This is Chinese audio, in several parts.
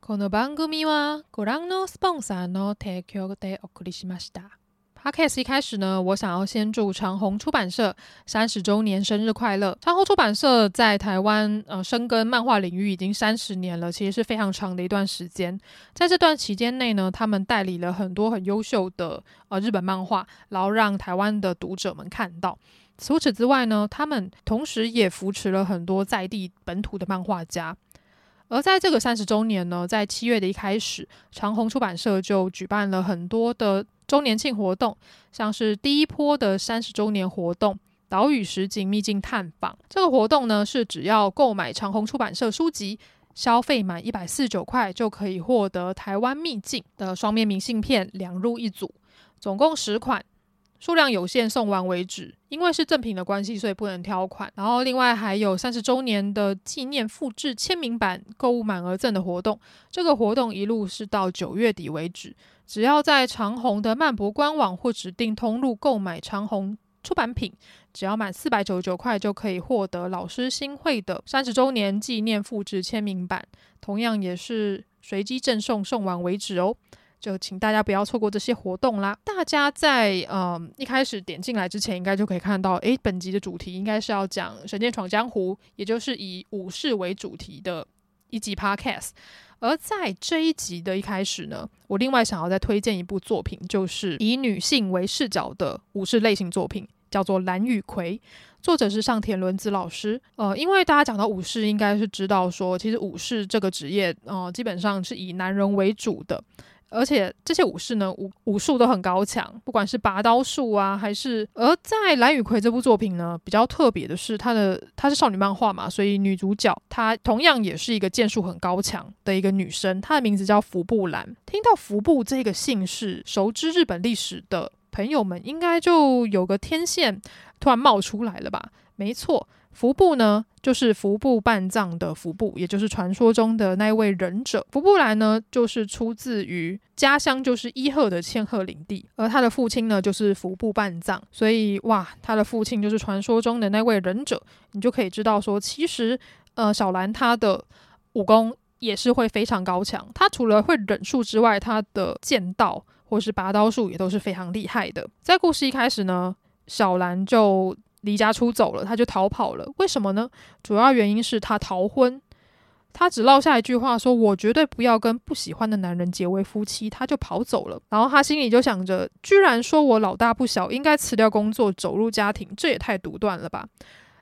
この番组はご覧のスポンサーの提供でお送りしました。Podcast 一开始呢，我想要先祝长鸿出版社三十周年生日快乐。长鸿出版社在台湾呃深耕漫画领域已经三十年了，其实是非常长的一段时间。在这段期间内呢，他们代理了很多很优秀的呃日本漫画，然后让台湾的读者们看到。除此之外呢，他们同时也扶持了很多在地本土的漫画家。 而在这个三十周年呢，在七月的一开始，长鸿出版社就举办了很多的周年庆活动，像是第一波的三十周年活动——岛屿实景秘境探访。这个活动呢，是只要购买长鸿出版社书籍，消费满一百四十九块，就可以获得台湾秘境的双面明信片两入一组，总共十款。数量有限，送完为止。因为是赠品的关系，所以不能挑款。然后另外还有三十周年的纪念复制签名版，购物满额赠的活动。这个活动一路是到九月底为止。只要在长虹的漫博官网或指定通路购买长虹出版品，只要满四百九十九块就可以获得老师新会的三十周年纪念复制签名版，同样也是随机赠送，送完为止哦。就请大家不要错过这些活动啦！大家在呃一开始点进来之前，应该就可以看到，诶，本集的主题应该是要讲《神剑闯江湖》，也就是以武士为主题的一集 Podcast。而在这一集的一开始呢，我另外想要再推荐一部作品，就是以女性为视角的武士类型作品，叫做《蓝与葵》，作者是上田伦子老师。呃，因为大家讲到武士，应该是知道说，其实武士这个职业，呃，基本上是以男人为主的。而且这些武士呢，武武术都很高强，不管是拔刀术啊，还是而在《蓝与葵》这部作品呢，比较特别的是，它的它是少女漫画嘛，所以女主角她同样也是一个剑术很高强的一个女生，她的名字叫服部兰。听到服部这个姓氏，熟知日本历史的朋友们应该就有个天线突然冒出来了吧？没错。服部呢，就是服部半藏的服部，也就是传说中的那一位忍者。服部兰呢，就是出自于家乡就是伊贺的千贺领地，而他的父亲呢，就是服部半藏。所以哇，他的父亲就是传说中的那位忍者，你就可以知道说，其实呃，小兰他的武功也是会非常高强。他除了会忍术之外，他的剑道或是拔刀术也都是非常厉害的。在故事一开始呢，小兰就。离家出走了，他就逃跑了。为什么呢？主要原因是他逃婚，他只落下一句话说：“我绝对不要跟不喜欢的男人结为夫妻。”他就跑走了。然后他心里就想着：“居然说我老大不小，应该辞掉工作，走入家庭，这也太独断了吧？”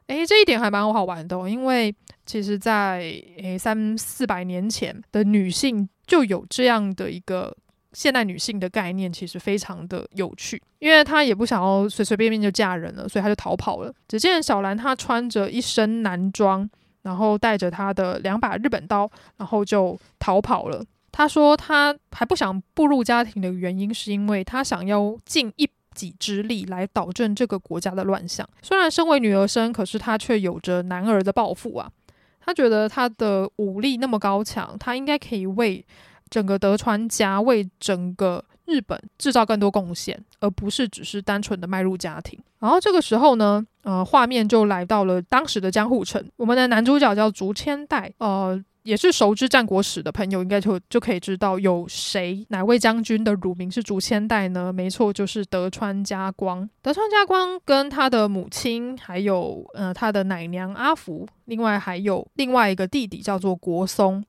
诶，这一点还蛮好玩的哦，因为其实在诶三四百年前的女性就有这样的一个。现代女性的概念其实非常的有趣，因为她也不想要随随便便就嫁人了，所以她就逃跑了。只见小兰她穿着一身男装，然后带着她的两把日本刀，然后就逃跑了。她说她还不想步入家庭的原因，是因为她想要尽一己之力来导正这个国家的乱象。虽然身为女儿身，可是她却有着男儿的抱负啊。她觉得她的武力那么高强，她应该可以为。整个德川家为整个日本制造更多贡献，而不是只是单纯的迈入家庭。然后这个时候呢，呃，画面就来到了当时的江户城。我们的男主角叫竹千代，呃，也是熟知战国史的朋友应该就就可以知道有谁哪位将军的乳名是竹千代呢？没错，就是德川家光。德川家光跟他的母亲，还有呃他的奶娘阿福，另外还有另外一个弟弟叫做国松。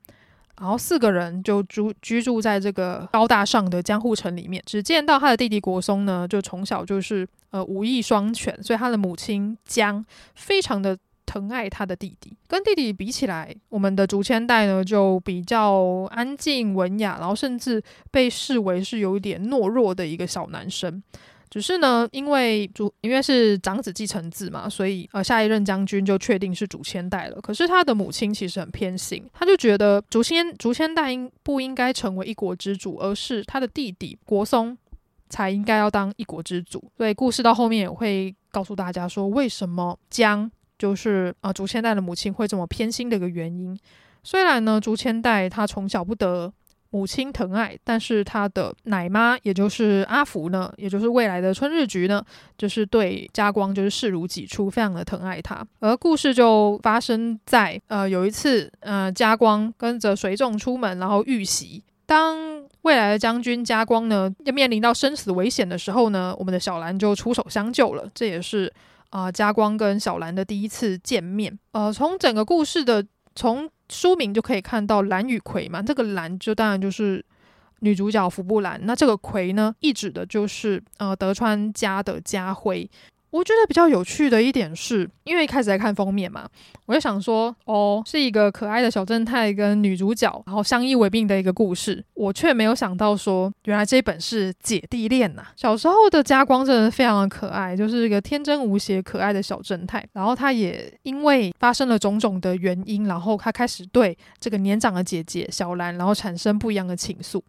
然后四个人就住居住在这个高大上的江户城里面。只见到他的弟弟国松呢，就从小就是呃武艺双全，所以他的母亲江非常的疼爱他的弟弟。跟弟弟比起来，我们的竹千代呢就比较安静文雅，然后甚至被视为是有一点懦弱的一个小男生。只是呢，因为主因为是长子继承制嘛，所以呃下一任将军就确定是竹千代了。可是他的母亲其实很偏心，他就觉得竹千竹千代应不应该成为一国之主，而是他的弟弟国松才应该要当一国之主。所以故事到后面也会告诉大家说，为什么江就是啊、呃、竹千代的母亲会这么偏心的一个原因。虽然呢，竹千代他从小不得母亲疼爱，但是他的奶妈，也就是阿福呢，也就是未来的春日局呢，就是对家光就是视如己出，非常的疼爱他。而故事就发生在呃有一次，呃家光跟着随众出门，然后遇袭。当未来的将军家光呢要面临到生死危险的时候呢，我们的小兰就出手相救了。这也是啊、呃、家光跟小兰的第一次见面。呃，从整个故事的从书名就可以看到蓝与葵嘛，这个蓝就当然就是女主角福布兰，那这个葵呢，意指的就是呃德川家的家徽。我觉得比较有趣的一点是，因为一开始在看封面嘛，我就想说，哦，是一个可爱的小正太跟女主角，然后相依为命的一个故事。我却没有想到说，原来这本是姐弟恋呐。小时候的家光真的非常的可爱，就是一个天真无邪、可爱的小正太。然后他也因为发生了种种的原因，然后他开始对这个年长的姐姐小兰，然后产生不一样的情愫。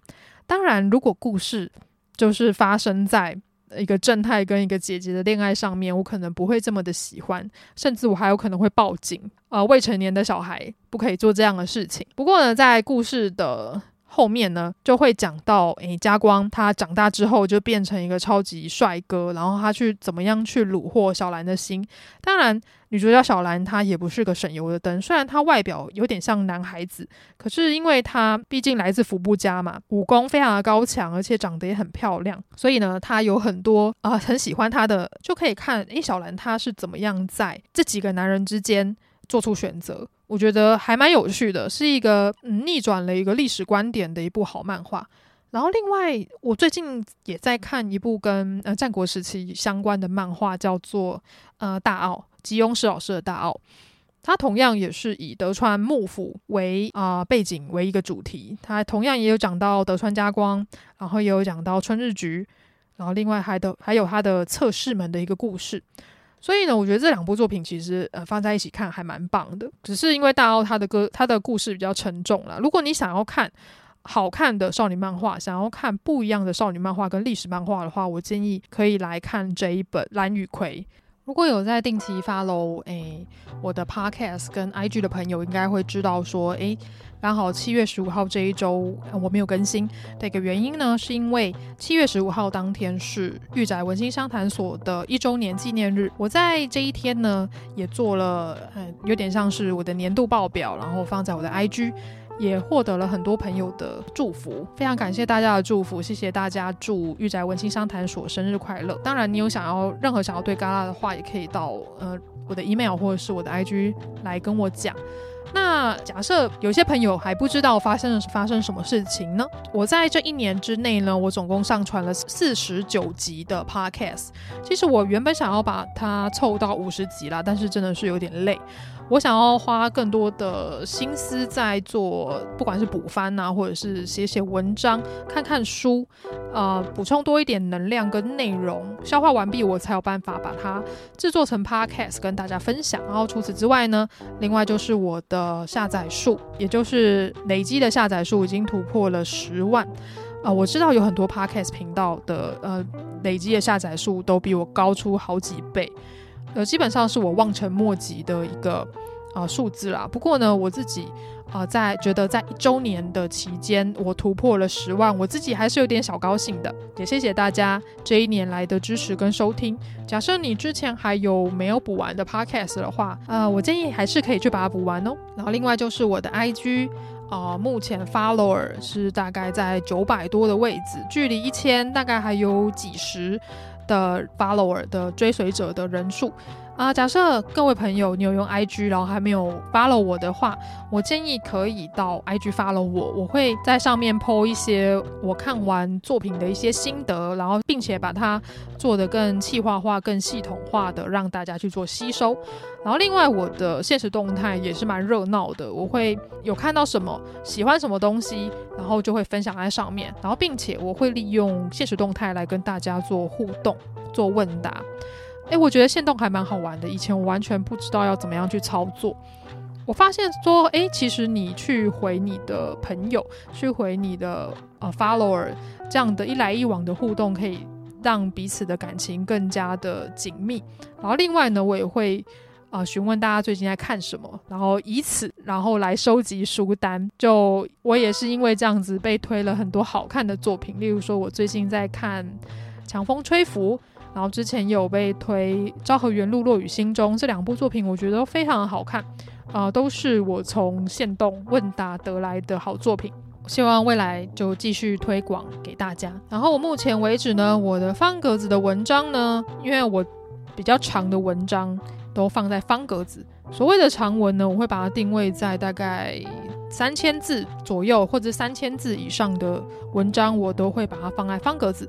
当然，如果故事就是发生在一个正太跟一个姐姐的恋爱上面，我可能不会这么的喜欢，甚至我还有可能会报警。呃，未成年的小孩不可以做这样的事情。不过呢，在故事的后面呢，就会讲到，诶，家光他长大之后就变成一个超级帅哥，然后他去怎么样去虏获小兰的心。当然，女主角小兰她也不是个省油的灯，虽然她外表有点像男孩子，可是因为她毕竟来自福部家嘛，武功非常的高强，而且长得也很漂亮，所以呢，她有很多啊、很喜欢她的，就可以看，诶，小兰她是怎么样在这几个男人之间做出选择。我觉得还蛮有趣的，是一个嗯逆转了一个历史观点的一部好漫画。然后另外，我最近也在看一部跟呃战国时期相关的漫画，叫做呃大奥吉翁石老师的大奥。它同样也是以德川幕府为啊、背景为一个主题，它同样也有讲到德川家光，然后也有讲到春日局，然后另外还的还有他的侧室们的一个故事。所以呢，我觉得这两部作品其实呃放在一起看还蛮棒的。只是因为大奥他的歌，他的故事比较沉重啦。如果你想要看好看的少女漫画，想要看不一样的少女漫画跟历史漫画的话，我建议可以来看这一本《蓝与葵》。如果有在定期 follow 诶我的 podcast 跟 IG 的朋友，应该会知道说，诶刚好七月十五号这一周我没有更新的一个原因呢，是因为七月十五号当天是御宅文心商谈所的一周年纪念日。我在这一天呢，也做了嗯，有点像是我的年度报表，然后放在我的 IG。也获得了很多朋友的祝福，非常感谢大家的祝福，谢谢大家祝御宅文心商谈所生日快乐。当然，你有想要任何想要对嘎啦的话，也可以到呃我的 email 或者是我的 IG 来跟我讲。那假设有些朋友还不知道发生了发生什么事情呢？我在这一年之内呢，我总共上传了四十九集的 podcast。其实我原本想要把它凑到五十集啦，但是真的是有点累。我想要花更多的心思在做，不管是补番啊，或者是写写文章、看看书，呃，补充多一点能量跟内容，消化完毕，我才有办法把它制作成 podcast 跟大家分享。然后除此之外呢，另外就是我的下载数，也就是累积的下载数已经突破了十万。啊、我知道有很多 podcast 频道的呃累积的下载数都比我高出好几倍。呃，基本上是我望尘莫及的一个啊数字啦。不过呢，我自己啊、呃、在觉得在一周年的期间，我突破了十万，我自己还是有点小高兴的。也谢谢大家这一年来的支持跟收听。假设你之前还有没有补完的 podcast 的话，呃，我建议还是可以去把它补完哦。然后另外就是我的 IG 啊、目前 follower 是大概在九百多的位置，距离一千大概还有几十。的 follower 的追随者的人数。啊、假设各位朋友你有用 IG，然后还没有 follow 我的话，我建议可以到 IG follow 我，我会在上面 po 一些我看完作品的一些心得，然后并且把它做得更气化化、更系统化的，让大家去做吸收。然后另外我的现实动态也是蛮热闹的，我会有看到什么喜欢什么东西，然后就会分享在上面，然后并且我会利用现实动态来跟大家做互动。做问答，诶，我觉得线动还蛮好玩的。以前我完全不知道要怎么样去操作。我发现说，诶，其实你去回你的朋友，去回你的呃 follower，这样的一来一往的互动，可以让彼此的感情更加的紧密。然后另外呢，我也会啊，询问大家最近在看什么，然后以此然后来收集书单。就我也是因为这样子被推了很多好看的作品，例如说我最近在看《强风吹拂》，然后之前有被推《昭和元禄落语心中》这两部作品，我觉得都非常好看，啊、都是我从限动问答得来的好作品。希望未来就继续推广给大家。然后我目前为止呢，我的方格子的文章呢，因为我比较长的文章。都放在方格子。所谓的长文呢，我会把它定位在大概三千字左右，或者三千字以上的文章，我都会把它放在方格子。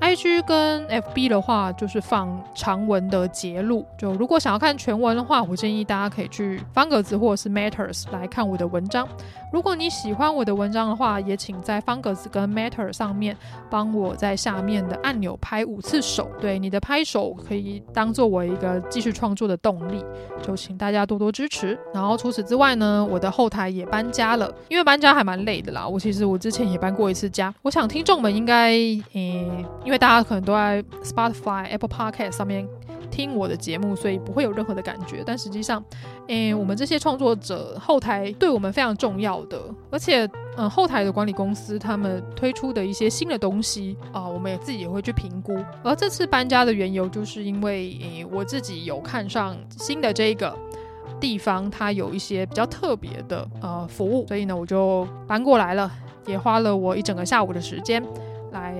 IG 跟 FB 的话，就是放长文的节录。就如果想要看全文的话，我建议大家可以去方格子或者是 Matters 来看我的文章。如果你喜欢我的文章的话，也请在方格子跟 Matters 上面帮我在下面的按钮拍五次手。对，你的拍手可以当做我一个继续创作的动力。就请大家多多支持。然后除此之外呢，我的后台也搬家了，因为搬家还蛮累的啦。我其实我之前也搬过一次家。我想听众们应该，诶、因为大家可能都在 Spotify、Apple Podcast 上面听我的节目，所以不会有任何的感觉。但实际上，诶，我们这些创作者后台对我们非常重要的，而且，嗯，后台的管理公司他们推出的一些新的东西啊、我们也自己也会去评估。而这次搬家的缘由，就是因为诶，我自己有看上新的这个地方，它有一些比较特别的呃服务，所以呢，我就搬过来了，也花了我一整个下午的时间来。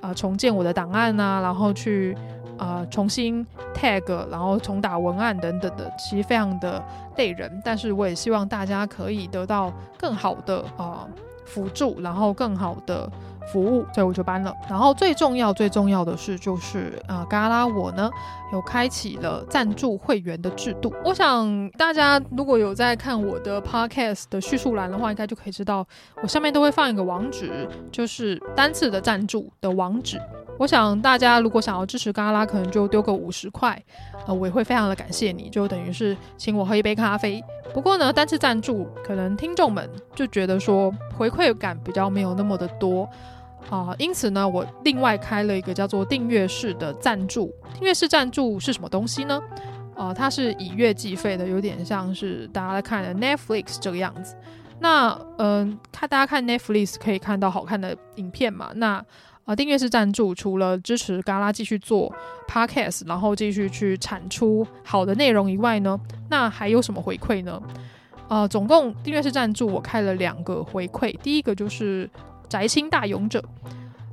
啊、重建我的档案呐、啊，然后去啊、重新 tag，然后重打文案等等的，其实非常的累人。但是我也希望大家可以得到更好的啊、呃、辅助，然后更好的。服务，所以我就搬了。然后最重要、最重要的是，就是啊，嘎拉我呢有开启了赞助会员的制度。我想大家如果有在看我的 podcast 的叙述栏的话，应该就可以知道，我下面都会放一个网址，就是单次的赞助的网址。我想大家如果想要支持嘎拉，可能就丢个五十块，呃，我也会非常的感谢你，就等于是请我喝一杯咖啡。不过呢，单次赞助可能听众们就觉得说回馈感比较没有那么的多。啊、因此呢，我另外开了一个叫做订阅式的赞助。订阅式赞助是什么东西呢？啊、它是以月计费的，有点像是大家在看的 Netflix 这个样子。那嗯、看大家看 Netflix 可以看到好看的影片嘛？那啊、订阅式赞助除了支持嘎拉继续做 Podcast，然后继续去产出好的内容以外呢，那还有什么回馈呢？啊、总共订阅式赞助我开了两个回馈，第一个就是。宅青大勇者，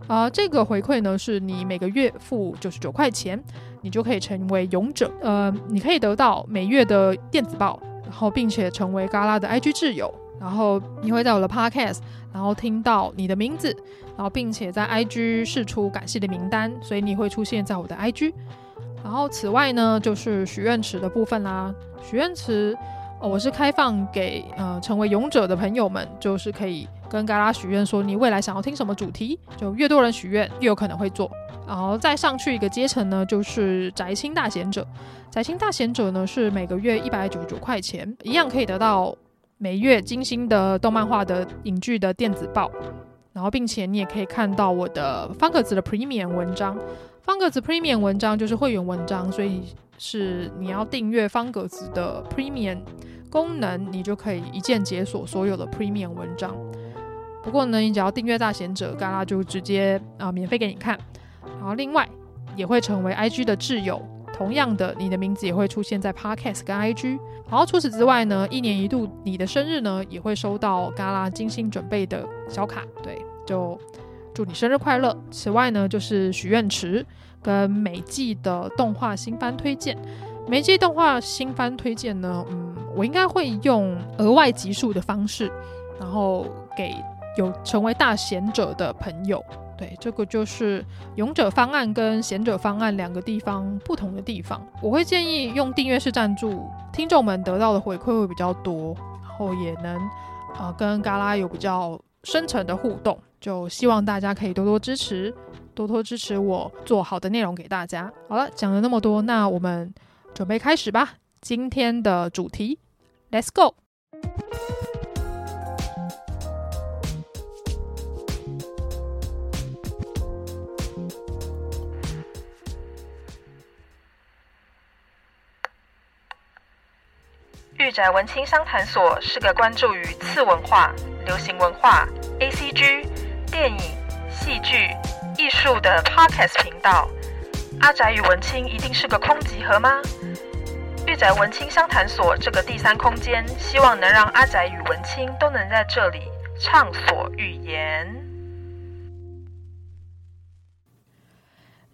啊、这个回馈呢，是你每个月付九十九块钱，你就可以成为勇者。呃，你可以得到每月的电子报，然后并且成为嘎拉的 IG 挚友，然后你会在我的 Podcast，然后听到你的名字，然后并且在 IG 释出感谢的名单，所以你会出现在我的 IG。然后此外呢，就是许愿池的部分啦，许愿池。我是开放给呃成为勇者的朋友们，就是可以跟嘎拉许愿，说你未来想要听什么主题，就越多人许愿越有可能会做。然后再上去一个阶层呢，就是宅青大贤者。宅青大贤者呢是每个月一百九十九块钱，一样可以得到每月精心的动漫画的影剧的电子报，然后并且你也可以看到我的方格子的 Premium 文章。方格子 Premium 文章就是会员文章，所以是你要订阅方格子的 Premium 功能，你就可以一键解锁所有的 Premium 文章。不过呢，你只要订阅大贤者，嘎拉就直接啊、免费给你看。然后另外也会成为 IG 的挚友，同样的，你的名字也会出现在 Podcast 跟 IG。然后除此之外呢，一年一度你的生日呢也会收到嘎拉精心准备的小卡，对，就。祝你生日快乐！此外呢，就是许愿池跟每季的动画新番推荐。每季动画新番推荐呢，嗯，我应该会用额外集数的方式，然后给有成为大贤者的朋友。对，这个就是勇者方案跟贤者方案两个地方不同的地方。我会建议用订阅式赞助，听众们得到的回馈会比较多，然后也能、呃、跟嘎拉有比较深层的互动。就希望大家可以多多支持，多多支持我做好的内容给大家。好了，讲了那么多，那我们准备开始吧。今天的主题，Let's go。御宅文青商谈所是个关注于次文化、流行文化、ACG、电影、戏剧、艺术的 Podcast 频道。阿宅与文青一定是个空集合吗？御宅文青商谈所这个第三空间，希望能让阿宅与文青都能在这里畅所欲言。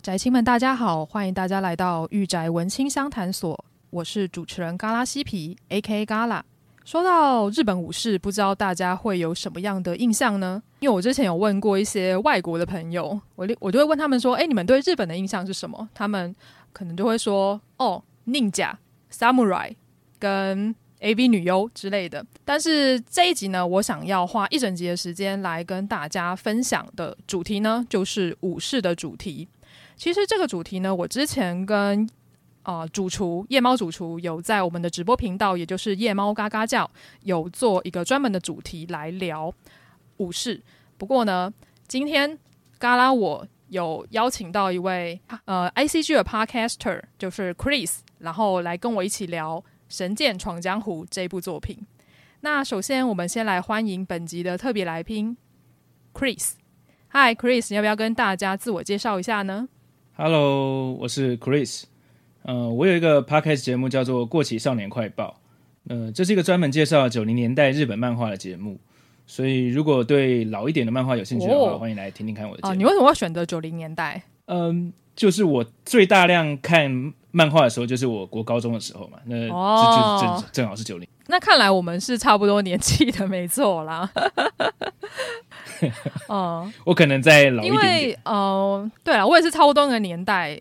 宅青们，大家好，欢迎大家来到御宅文青商谈所，我是主持人嘎拉西皮，A.K. 嘎拉）。说到日本武士，不知道大家会有什么样的印象呢？因为我之前有问过一些外国的朋友，我我就会问他们说：“哎，你们对日本的印象是什么？”他们可能就会说：“哦，ninja、samurai 跟 AV 女优之类的。”但是这一集呢，我想要花一整集的时间来跟大家分享的主题呢，就是武士的主题。其实这个主题呢，我之前跟、呃，主厨夜猫主厨有在我们的直播频道，也就是夜猫嘎嘎叫，有做一个专门的主题来聊武士。不过呢，今天嘎拉我有邀请到一位呃 ICG 的 Podcaster，就是 Chris，然后来跟我一起聊《神剑闯江湖》这部作品。那首先，我们先来欢迎本集的特别来宾 Chris。Hi Chris，要不要跟大家自我介绍一下呢？Hello，我是 Chris。呃，我有一个 podcast 节目叫做《过期少年快报》。呃，这是一个专门介绍九零年代日本漫画的节目。所以，如果对老一点的漫画有兴趣的话，哦、欢迎来听听看我的节目。啊，你为什么要选择九零年代？嗯，就是我最大量看漫画的时候，就是我国高中的时候嘛。那就、哦、就正正好是九零。那看来我们是差不多年纪的，没错啦。嗯，我可能再老一点，点。因为，呃，对啊，我也是差不多那个年代，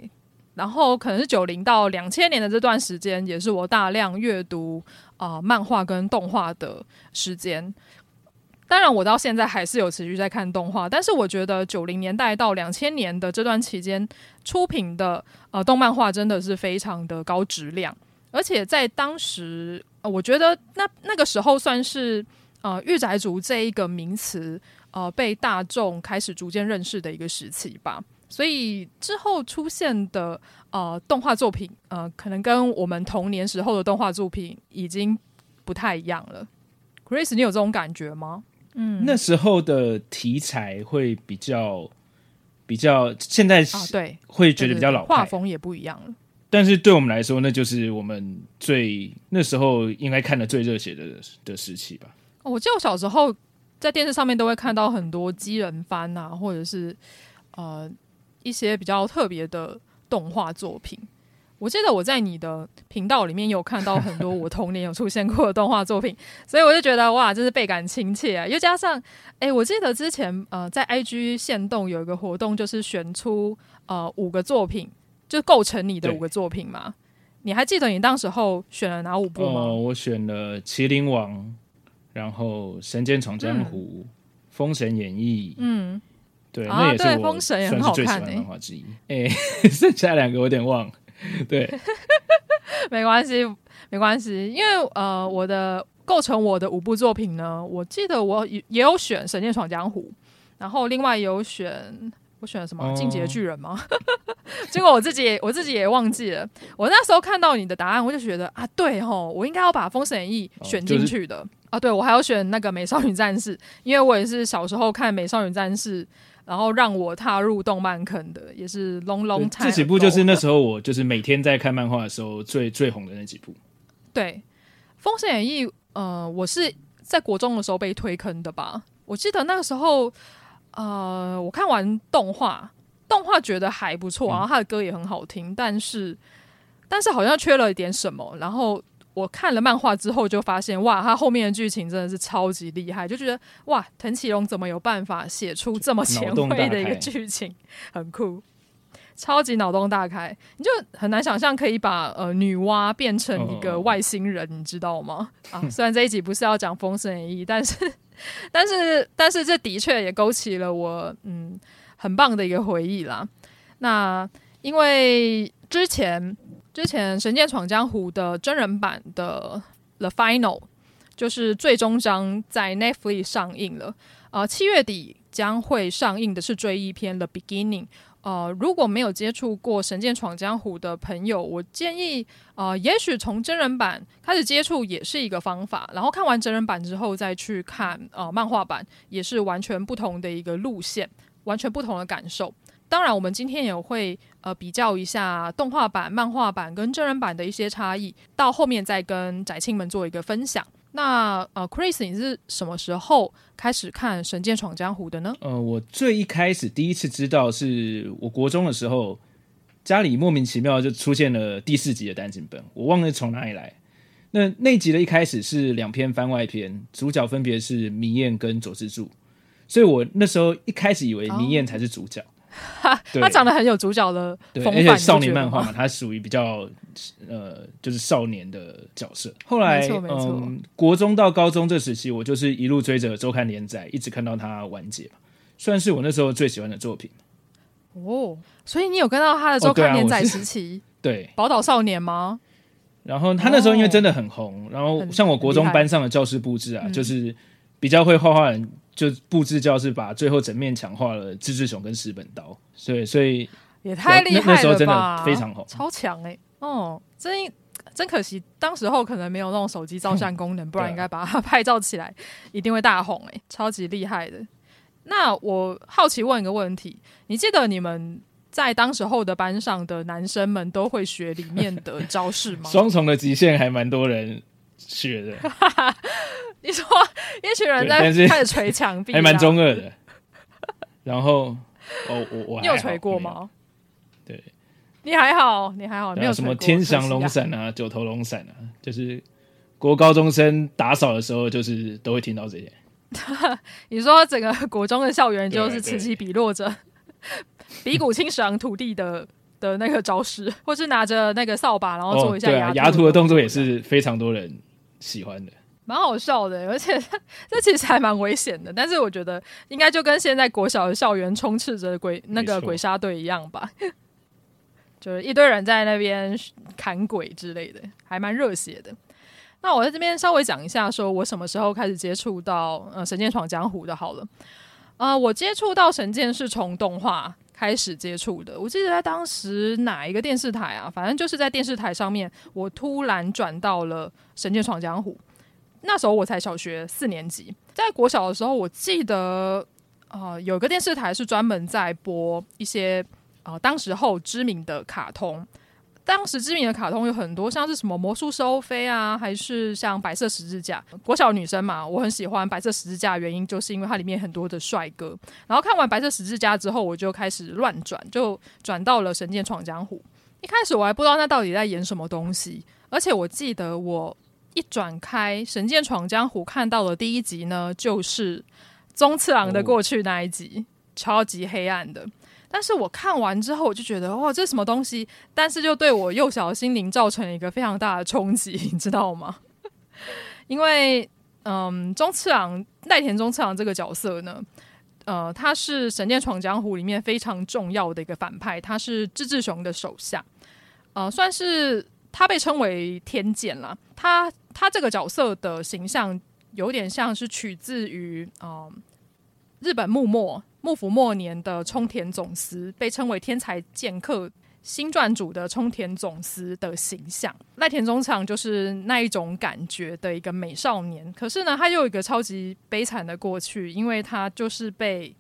然后可能是九零到两千年的这段时间，也是我大量阅读啊、漫画跟动画的时间。当然，我到现在还是有持续在看动画，但是我觉得九零年代到两千年的这段期间出品的呃动漫画真的是非常的高质量，而且在当时，呃、我觉得那那个时候算是呃御宅族这一个名词。呃，被大众开始逐渐认识的一个时期吧，所以之后出现的呃动画作品，呃，可能跟我们童年时候的动画作品已经不太一样了。Chris，你有这种感觉吗？嗯，那时候的题材会比较比较，现在啊，对，会觉得比较老，画风也不一样了。但是对我们来说，那就是我们最那时候应该看的最热血的的时期吧。哦，我记得我小时候。在电视上面都会看到很多机人番啊，或者是呃一些比较特别的动画作品。我记得我在你的频道里面有看到很多我童年有出现过的动画作品，所以我就觉得哇，真是倍感亲切啊！又加上，哎、欸，我记得之前呃在 IG 限动有一个活动，就是选出呃五个作品，就构成你的五个作品嘛。你还记得你当时候选了哪五部吗？哦，我选了《麒麟王》。然后《神剑闯江湖》嗯，《封神演义》嗯，对，啊、那也是我算是最喜欢的漫画之一。哎、欸，剩下两个我有点忘了，对，没关系，没关系，因为呃，我的构成我的五部作品呢，我记得我也也有选《神剑闯江湖》，然后另外有选我选了什么《进击的巨人》吗？哦、结果我自己也我自己也忘记了。我那时候看到你的答案，我就觉得啊，对吼，我应该要把《封神演义》选进去的。哦就是啊，对，我还要选那个《美少女战士》，因为我也是小时候看《美少女战士》，然后让我踏入动漫坑的，也是 long long time。这几部就是那时候我就是每天在看漫画的时候最最红的那几部。对，《封神演义》呃，我是在国中的时候被推坑的吧？我记得那个时候，呃，我看完动画，动画觉得还不错，然后他的歌也很好听，嗯、但是但是好像缺了一点什么，然后。我看了漫画之后，就发现哇，他后面的剧情真的是超级厉害，就觉得哇，藤崎龙怎么有办法写出这么前卫的一个剧情，很酷，超级脑洞大开，你就很难想象可以把呃女娲变成一个外星人，你知道吗？啊，虽然这一集不是要讲《封神演义》，但是但是但是这的确也勾起了我嗯很棒的一个回忆啦。那因为之前。之前《神剑闯江湖》的真人版的《The Final》就是最终章在 Netflix 上映了，呃，七月底将会上映的是追忆篇《The Beginning》。呃，如果没有接触过《神剑闯江湖》的朋友，我建议，呃，也许从真人版开始接触也是一个方法。然后看完真人版之后再去看呃漫画版，也是完全不同的一个路线，完全不同的感受。当然，我们今天也会呃比较一下动画版、漫画版跟真人版的一些差异，到后面再跟宅青们做一个分享。那呃，Chris，你是什么时候开始看《神剑闯江湖》的呢？呃，我最一开始第一次知道是我国中的时候，家里莫名其妙就出现了第四集的单行本，我忘了从哪里来。那那集的一开始是两篇番外篇，主角分别是明彦跟佐之助，所以我那时候一开始以为明彦才是主角。哦 他长得很有主角的风范，而且少年漫画嘛，他属于比较呃，就是少年的角色。后来，嗯，国中到高中这时期，我就是一路追着周刊连载，一直看到他完结，算是我那时候最喜欢的作品。哦，所以你有跟到他的周刊连载时期？哦、对，宝岛少年吗？然后他那时候因为真的很红，哦、然后像我国中班上的教室布置啊，就是比较会画画人。就布置教室，把最后整面墙画了志志雄跟石本刀，所以所以也太厉害了吧！那时候真的非常好，超强哎、欸！哦，真真可惜，当时候可能没有那种手机照相功能，不然应该把它拍照起来，一定会大红哎、欸，超级厉害的。那我好奇问一个问题，你记得你们在当时候的班上的男生们都会学里面的招式吗？双重的极限还蛮多人学的。你说一群人在开始捶墙壁，还蛮中二的。然后，哦，我我你有捶过吗？对，你还好，你还好，没有什么天翔龙伞啊，九头龙伞啊，就是国高中生打扫的时候，就是都会听到这些。你说整个国中的校园就是此起彼落着比古清十郎土地的的那个招式，或是拿着那个扫把，然后做一下牙牙涂的动作，也是非常多人喜欢的。蛮好笑的，而且这其实还蛮危险的。但是我觉得应该就跟现在国小的校园充斥着鬼那个鬼杀队一样吧，就是一堆人在那边砍鬼之类的，还蛮热血的。那我在这边稍微讲一下，说我什么时候开始接触到呃《神剑闯江湖》的。好了，啊、呃，我接触到神剑是从动画开始接触的。我记得在当时哪一个电视台啊，反正就是在电视台上面，我突然转到了《神剑闯江湖》。那时候我才小学四年级，在国小的时候，我记得呃有个电视台是专门在播一些呃当时候知名的卡通。当时知名的卡通有很多，像是什么魔术师欧菲啊，还是像白色十字架。国小女生嘛，我很喜欢白色十字架，原因就是因为它里面很多的帅哥。然后看完白色十字架之后，我就开始乱转，就转到了神剑闯江湖。一开始我还不知道那到底在演什么东西，而且我记得我。一转开《神剑闯江湖》，看到的第一集呢，就是宗次郎的过去那一集，哦、超级黑暗的。但是我看完之后，我就觉得哇，这是什么东西？但是就对我幼小的心灵造成了一个非常大的冲击，你知道吗？因为嗯，宗次郎赖田宗次郎这个角色呢，呃，他是《神剑闯江湖》里面非常重要的一个反派，他是志志雄的手下，呃，算是他被称为天剑了，他。他这个角色的形象有点像是取自于呃日本幕末幕府末年的冲田总司，被称为天才剑客新传主的冲田总司的形象。赖田宗次郎就是那一种感觉的一个美少年，可是呢，他又有一个超级悲惨的过去，因为他就是被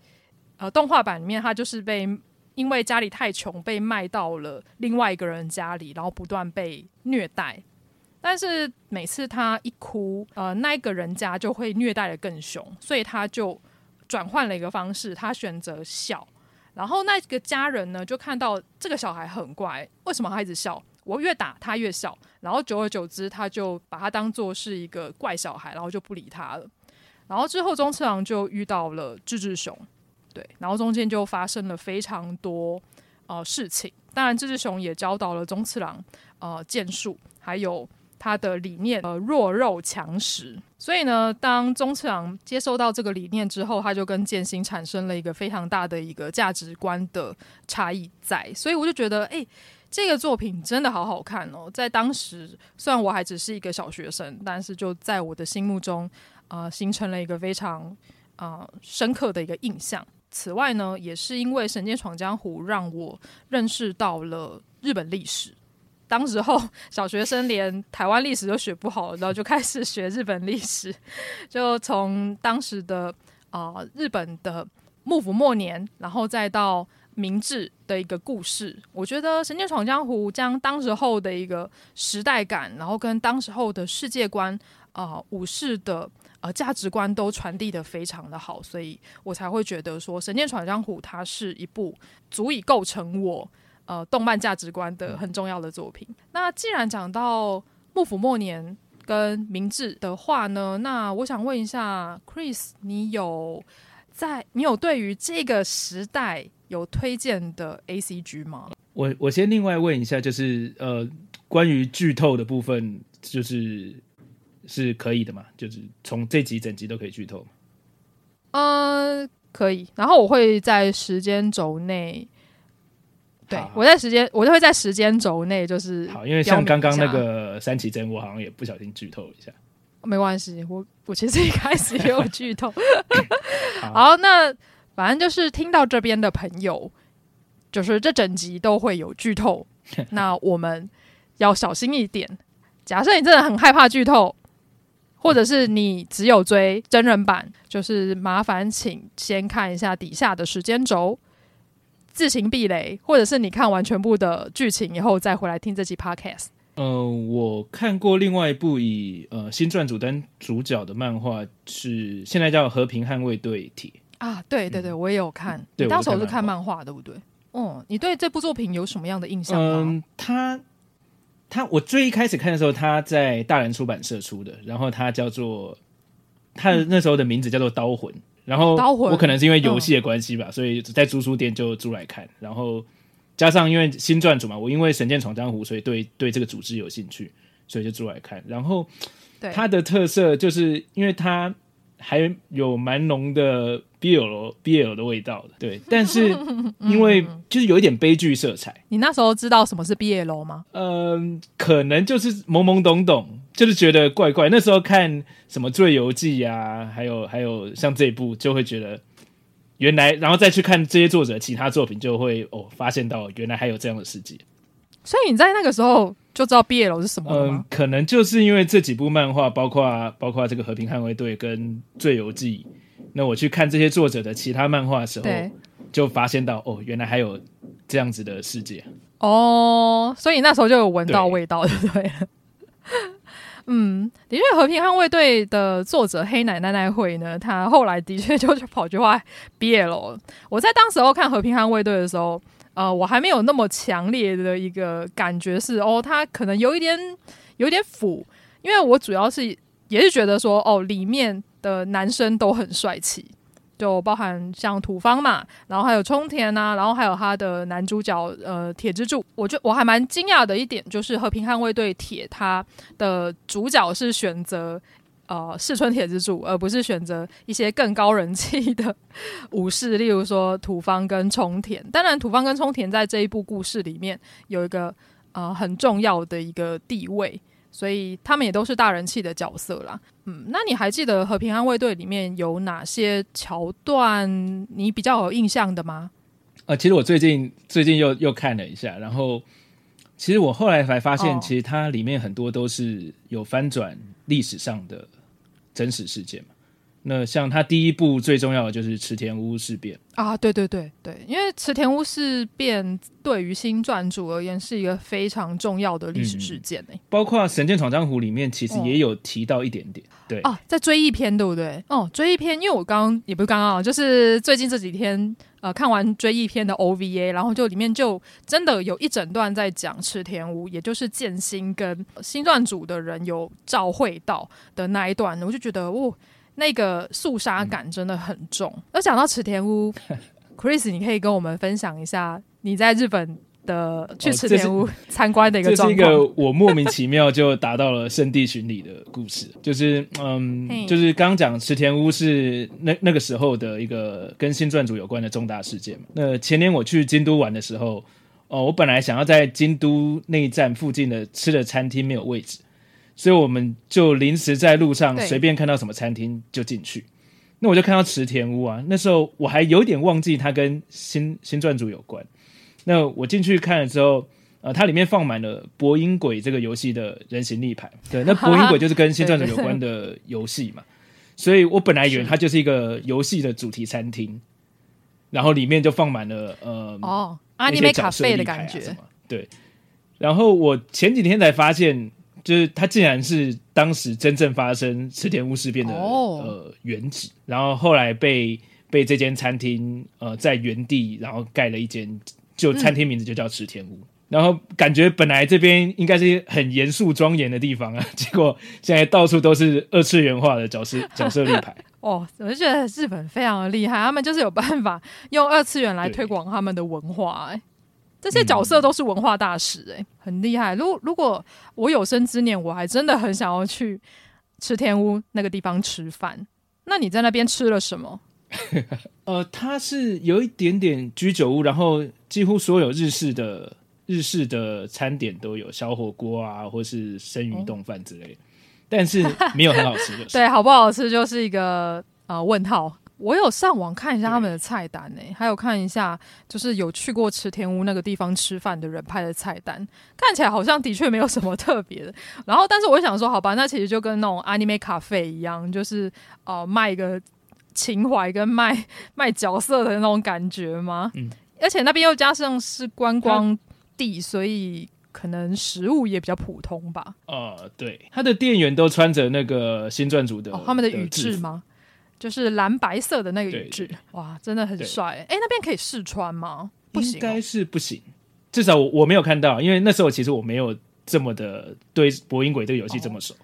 呃动画版里面他就是被因为家里太穷被卖到了另外一个人家里，然后不断被虐待。但是每次他一哭，呃，那一个人家就会虐待得更凶，所以他就转换了一个方式，他选择笑。然后那个家人呢，就看到这个小孩很乖，为什么他一直笑？我越打他越笑，然后久而久之，他就把他当做是一个怪小孩，然后就不理他了。然后之后中次郎就遇到了志志雄，对，然后中间就发生了非常多呃事情。当然，这只熊也教导了宗次郎呃剑术，还有。他的理念呃弱肉强食，所以呢，当宗次郎接受到这个理念之后，他就跟剑心产生了一个非常大的一个价值观的差异在，所以我就觉得，哎、这个作品真的好好看哦。在当时，虽然我还只是一个小学生，但是就在我的心目中，呃，形成了一个非常呃深刻的一个印象。此外呢，也是因为《神剑闯江湖》让我认识到了日本历史。当时候小学生连台湾历史都学不好，然后就开始学日本历史，就从当时的啊、日本的幕府末年，然后再到明治的一个故事。我觉得《神剑闯江湖》将当时候的一个时代感，然后跟当时候的世界观、呃、武士的呃价值观都传递得非常的好，所以我才会觉得说《神剑闯江湖》它是一部足以构成我。呃，动漫价值观的很重要的作品。那既然讲到幕府末年跟明治的话呢，那我想问一下，Chris，你有在你有对于这个时代有推荐的 ACG 吗？我我先另外问一下，就是呃，关于剧透的部分，就是是可以的嘛？就是从这集整集都可以剧透嘛？呃，可以。然后我会在时间轴内。对，我在时间，我就会在时间轴内，就是好，因为像刚刚那个三崎真，我好像也不小心剧透一下。没关系，我我其实一开始也有剧透。好，那反正就是听到这边的朋友，就是这整集都会有剧透，那我们要小心一点。假设你真的很害怕剧透，或者是你只有追真人版，就是麻烦请先看一下底下的时间轴。自行避雷，或者是你看完全部的剧情以后再回来听这期 podcast。呃，我看过另外一部以呃新撰组当主角的漫画，是现在叫《和平捍卫队体》啊。对对对，我也有看。对，当时我是看漫画，对不对？哦，你对这部作品有什么样的印象吗？嗯，他他我最一开始看的时候，他在大人出版社出的，然后他叫做他的那时候的名字叫做《刀魂》。然后我可能是因为游戏的关系吧，嗯、所以在租书店就租来看。然后加上因为新撰组嘛，我因为《神剑闯江湖》，所以对对这个组织有兴趣，所以就租来看。然后它的特色就是因为它还有蛮浓的 BL BL 的味道的，对。但是因为 就是有一点悲剧色彩。你那时候知道什么是 BL 吗？嗯，可能就是懵懵懂懂。就是觉得怪怪，那时候看什么《醉游记》啊，还有还有像这一部，就会觉得原来，然后再去看这些作者其他作品，就会哦发现到原来还有这样的世界。所以你在那个时候就知道 BL 是什么了吗？嗯，可能就是因为这几部漫画，包括包括这个《和平捍卫队》跟《醉游记》，那我去看这些作者的其他漫画的时候，就发现到哦，原来还有这样子的世界。哦，所以那时候就有闻到味道，对不对？嗯，的确，《和平捍卫队》的作者黑奶奶奈会呢，他后来的确就跑去画 BL。我在当时候看《和平捍卫队》的时候，呃，我还没有那么强烈的一个感觉是，哦，他可能有一点有点腐，因为我主要是也是觉得说，哦，里面的男生都很帅气。就包含像土方嘛，然后还有冲田呐、啊，然后还有他的男主角呃铁之助，我觉我还蛮惊讶的一点就是和平捍卫队铁他的主角是选择呃世春铁之助，而不是选择一些更高人气的武士，例如说土方跟冲田。当然，土方跟冲田在这一部故事里面有一个呃很重要的一个地位。所以他们也都是大人气的角色啦，嗯，那你还记得《和平安卫队》里面有哪些桥段你比较有印象的吗？呃，其实我最近最近又又看了一下，然后其实我后来才发现，其实它里面很多都是有翻转历史上的真实事件嘛。那像他第一部最重要的就是池田屋事变啊，对对对对，因为池田屋事变对于新撰组而言是一个非常重要的历史事件呢、欸嗯。包括《神剑闯江湖》里面其实也有提到一点点，哦、对啊，在追忆篇对不对？哦，追忆篇，因为我刚刚也不是刚刚，就是最近这几天呃看完追忆篇的 OVA，然后就里面就真的有一整段在讲池田屋，也就是剑心跟新撰组的人有照会到的那一段，我就觉得哦。那个肃杀感真的很重。那讲到池田屋，Chris，你可以跟我们分享一下你在日本的去池田屋 参观的一个状况。这是一个我莫名其妙就达到了圣地巡礼的故事。就是嗯，就是刚刚讲池田屋是那那个时候的一个跟新撰组有关的重大事件嘛。那前年我去京都玩的时候，哦，我本来想要在京都内站附近的吃的餐厅没有位置。所以我们就临时在路上随便看到什么餐厅就进去，那我就看到池田屋啊，那时候我还有点忘记它跟新新传组有关。那我进去看了之后，呃，它里面放满了《博音鬼》这个游戏的人形立牌。对，那《博音鬼》就是跟新传组有关的游戏嘛，所以我本来以为它就是一个游戏的主题餐厅，然后里面就放满了呃哦，阿尼梅咖啡的感觉。对，然后我前几天才发现。就是它竟然是当时真正发生池田屋事变的、oh. 呃原址，然后后来被被这间餐厅呃在原地然后盖了一间，就餐厅名字就叫池田屋，嗯、然后感觉本来这边应该是很严肃庄严的地方啊，结果现在到处都是二次元化的角色角色立牌。哦，我就觉得日本非常的厉害，他们就是有办法用二次元来推广他们的文化。这些角色都是文化大使、欸，哎、嗯，很厉害。如果如果我有生之年，我还真的很想要去池田屋那个地方吃饭。那你在那边吃了什么？呃，它是有一点点居酒屋，然后几乎所有日式的日式的餐点都有，小火锅啊，或是生鱼冻饭之类，哦、但是没有很好吃的。对，好不好吃就是一个呃问号。我有上网看一下他们的菜单呢、欸，还有看一下就是有去过池田屋那个地方吃饭的人拍的菜单，看起来好像的确没有什么特别的。然后，但是我想说，好吧，那其实就跟那种 anime cafe 一样，就是呃卖一个情怀跟卖卖角色的那种感觉吗？嗯，而且那边又加上是观光地，所以可能食物也比较普通吧。呃，对，他的店员都穿着那个新撰组的、哦、他们的羽织吗？就是蓝白色的那个羽织，哇，真的很帅！哎、欸，那边可以试穿吗？不行、哦，应该是不行。至少我我没有看到，因为那时候其实我没有这么的对《博音鬼》这个游戏这么熟。哦、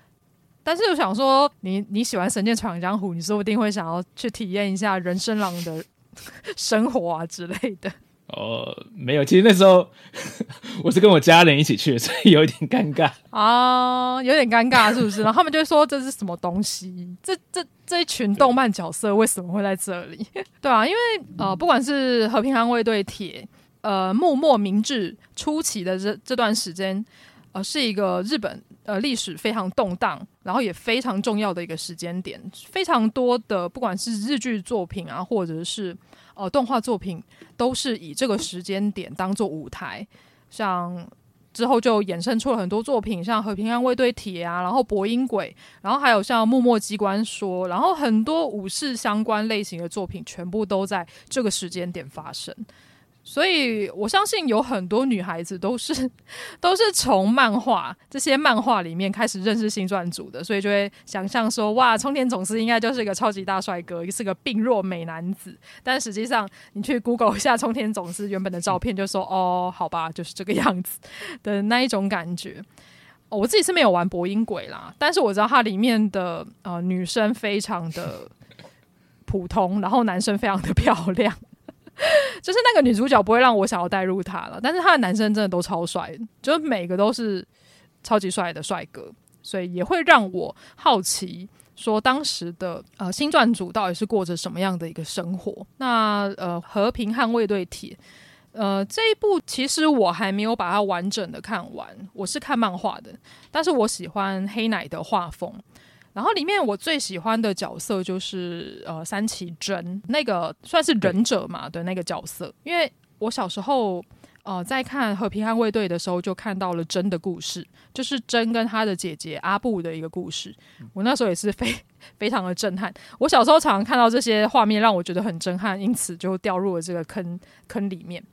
但是我想说，你你喜欢《神剑闯江湖》，你说不定会想要去体验一下人生狼的 生活啊之类的。哦，没有，其实那时候 我是跟我家人一起去，所以有一点尴尬啊，有点尴尬，是不是？然后他们就说这是什么东西？这这这一群动漫角色为什么会在这里？对啊，因为呃，不管是和平捍卫队铁，呃，幕末明治初期的这这段时间，呃，是一个日本呃历史非常动荡，然后也非常重要的一个时间点，非常多的不管是日剧作品啊，或者是。呃，动画作品都是以这个时间点当做舞台，像之后就衍生出了很多作品，像《和平安卫队铁》啊，然后《博音鬼》，然后还有像《默默机关说》，然后很多武士相关类型的作品，全部都在这个时间点发生。所以我相信有很多女孩子都是 都是从漫画这些漫画里面开始认识新撰组的，所以就会想象说，哇，冲田总司应该就是一个超级大帅哥，是个病弱美男子。但实际上，你去 Google 一下冲田总司原本的照片，就说，哦，好吧，就是这个样子 的那一种感觉。我自己是没有玩博音鬼啦，但是我知道它里面的呃女生非常的普通，然后男生非常的漂亮。就是那个女主角不会让我想要带入她了，但是她的男生真的都超帅，就是每个都是超级帅的帅哥，所以也会让我好奇，说当时的呃新撰组到底是过着什么样的一个生活？那呃和平捍卫队铁，呃这一部其实我还没有把它完整的看完，我是看漫画的，但是我喜欢黑奶的画风。然后里面我最喜欢的角色就是呃三崎真，那个算是忍者嘛的那个角色，因为我小时候呃在看和平捍卫队的时候就看到了真的故事，就是真跟他的姐姐阿布的一个故事，我那时候也是非非常的震撼。我小时候常常看到这些画面，让我觉得很震撼，因此就掉入了这个坑坑里面。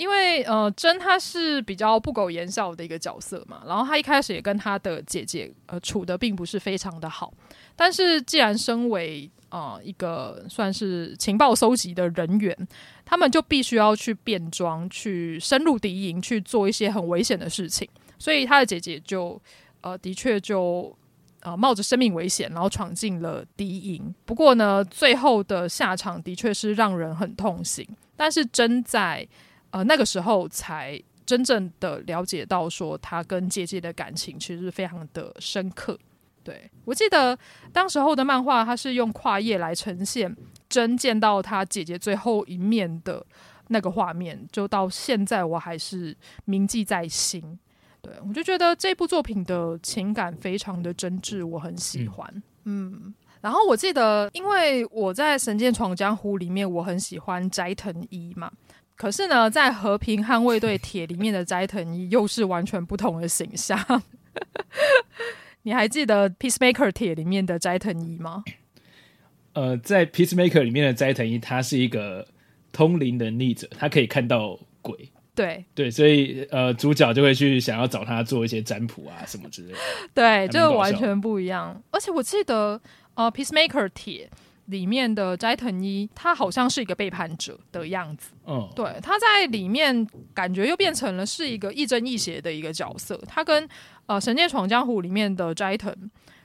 因为呃，真他是比较不苟言笑的一个角色嘛，然后他一开始也跟他的姐姐呃处得并不是非常的好，但是既然身为呃一个算是情报收集的人员，他们就必须要去变装，去深入敌营，去做一些很危险的事情，所以他的姐姐就呃的确就呃冒着生命危险，然后闯进了敌营。不过呢，最后的下场的确是让人很痛心，但是真在。呃，那个时候才真正的了解到，说他跟姐姐的感情其实是非常的深刻。对，我记得当时候的漫画，它是用跨页来呈现真见到他姐姐最后一面的那个画面，就到现在我还是铭记在心。对，我就觉得这部作品的情感非常的真挚，我很喜欢。嗯，嗯，然后我记得，因为我在《神剑闯江湖》里面，我很喜欢斋藤一嘛。可是呢，在《和平捍卫队铁》里面的斋藤一又是完全不同的形象。你还记得《Peacemaker》铁里面的斋藤一吗？呃，在《Peacemaker》里面的斋藤一，他是一个通灵能力者，他可以看到鬼。对对，所以呃，主角就会去想要找他做一些占卜啊什么之类的。对，就完全不一样。而且我记得呃，《Peacemaker》铁里面的斋藤一，他好像是一个背叛者的样子。嗯，对，他在里面感觉又变成了是一个亦正亦邪的一个角色。他跟呃《神剑闯江湖》里面的斋藤，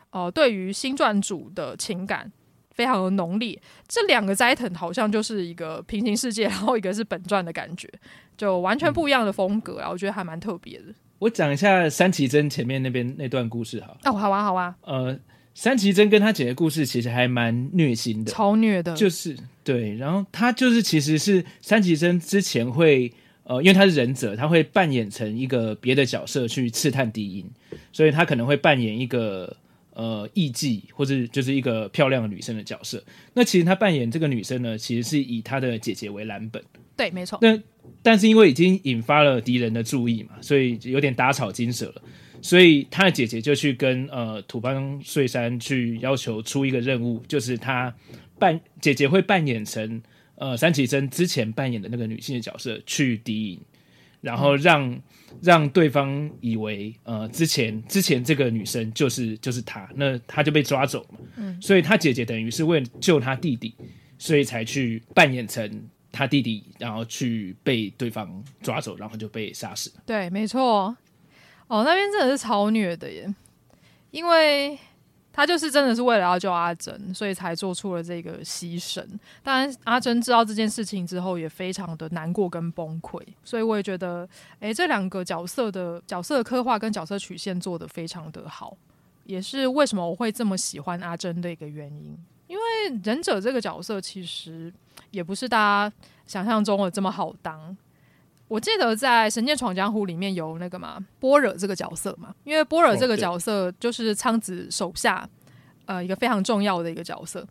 呃，对于新传主的情感。非常的浓烈，这两个斋藤好像就是一个平行世界，然后一个是本传的感觉，就完全不一样的风格啊！我觉得还蛮特别的。我讲一下三崎真前面那边那段故事哈。哦，好啊，好啊。呃，山崎真跟他姐的故事其实还蛮虐心的，超虐的。就是对，然后他就是其实是三崎真之前会呃，因为他是忍者，他会扮演成一个别的角色去刺探敌营，所以他可能会扮演一个。呃，艺妓或者就是一个漂亮的女生的角色。那其实他扮演这个女生呢，其实是以他的姐姐为蓝本。对，没错。那但是因为已经引发了敌人的注意嘛，所以有点打草惊蛇了。所以他的姐姐就去跟呃土方岁三去要求出一个任务，就是他扮姐姐会扮演成呃三崎真之前扮演的那个女性的角色去敌营。然后让、嗯、让对方以为，呃，之前之前这个女生就是就是他，那他就被抓走嘛。嗯，所以他姐姐等于是为了救他弟弟，所以才去扮演成他弟弟，然后去被对方抓走，然后就被杀死了。对，没错。哦，那边真的是超虐的耶，因为。他就是真的是为了要救阿珍，所以才做出了这个牺牲。当然，阿珍知道这件事情之后，也非常的难过跟崩溃。所以我也觉得，诶，这两个角色的角色刻画跟角色曲线做得非常的好，也是为什么我会这么喜欢阿珍的一个原因。因为忍者这个角色其实也不是大家想象中的这么好当。我记得在《神剑闯江湖》里面有那个嘛波惹这个角色嘛，因为波惹这个角色就是苍子手下呃一个非常重要的一个角色，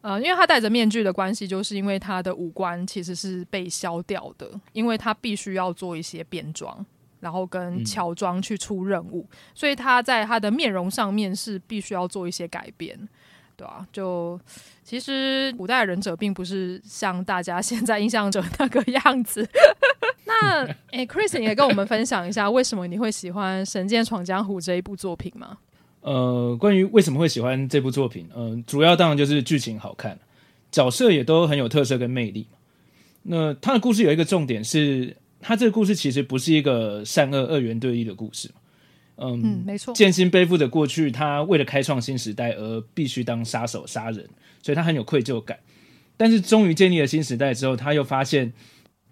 呃，因为他戴着面具的关系，就是因为他的五官其实是被削掉的，因为他必须要做一些变装，然后跟乔装去出任务，嗯，所以他在他的面容上面是必须要做一些改变。对啊，就其实古代忍者并不是像大家现在印象中那个样子。那诶、欸、Chris，你也跟我们分享一下，为什么你会喜欢《神剑闯江湖》这一部作品吗？呃，关于为什么会喜欢这部作品，嗯、呃，主要当然就是剧情好看，角色也都很有特色跟魅力。那他的故事有一个重点是，他这个故事其实不是一个善恶二元对立的故事。嗯，嗯，没错。剑心背负着过去，他为了开创新时代而必须当杀手杀人，所以他很有愧疚感。但是终于建立了新时代之后，他又发现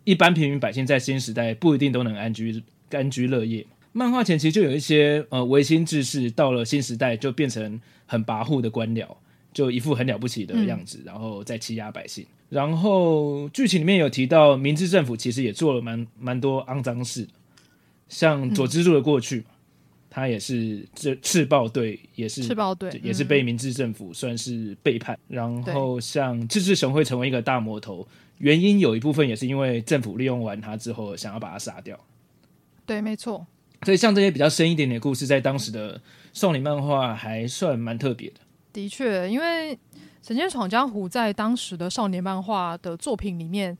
一般平民百姓在新时代不一定都能安居安居乐业。漫画前期就有一些呃维新志士到了新时代就变成很跋扈的官僚，就一副很了不起的样子，嗯、然后再欺压百姓。然后剧情里面有提到，明治政府其实也做了蛮蛮多肮脏事，像佐之助的过去。嗯他也是这赤豹队，也是赤豹队，也是被明治政府算是背叛。嗯、然后像志志雄会成为一个大魔头，原因有一部分也是因为政府利用完它之后，想要把它杀掉。对，没错。所以像这些比较深一点点的故事，在当时的少年漫画还算蛮特别的。的确，因为《神剑闯江湖》在当时的少年漫画的作品里面，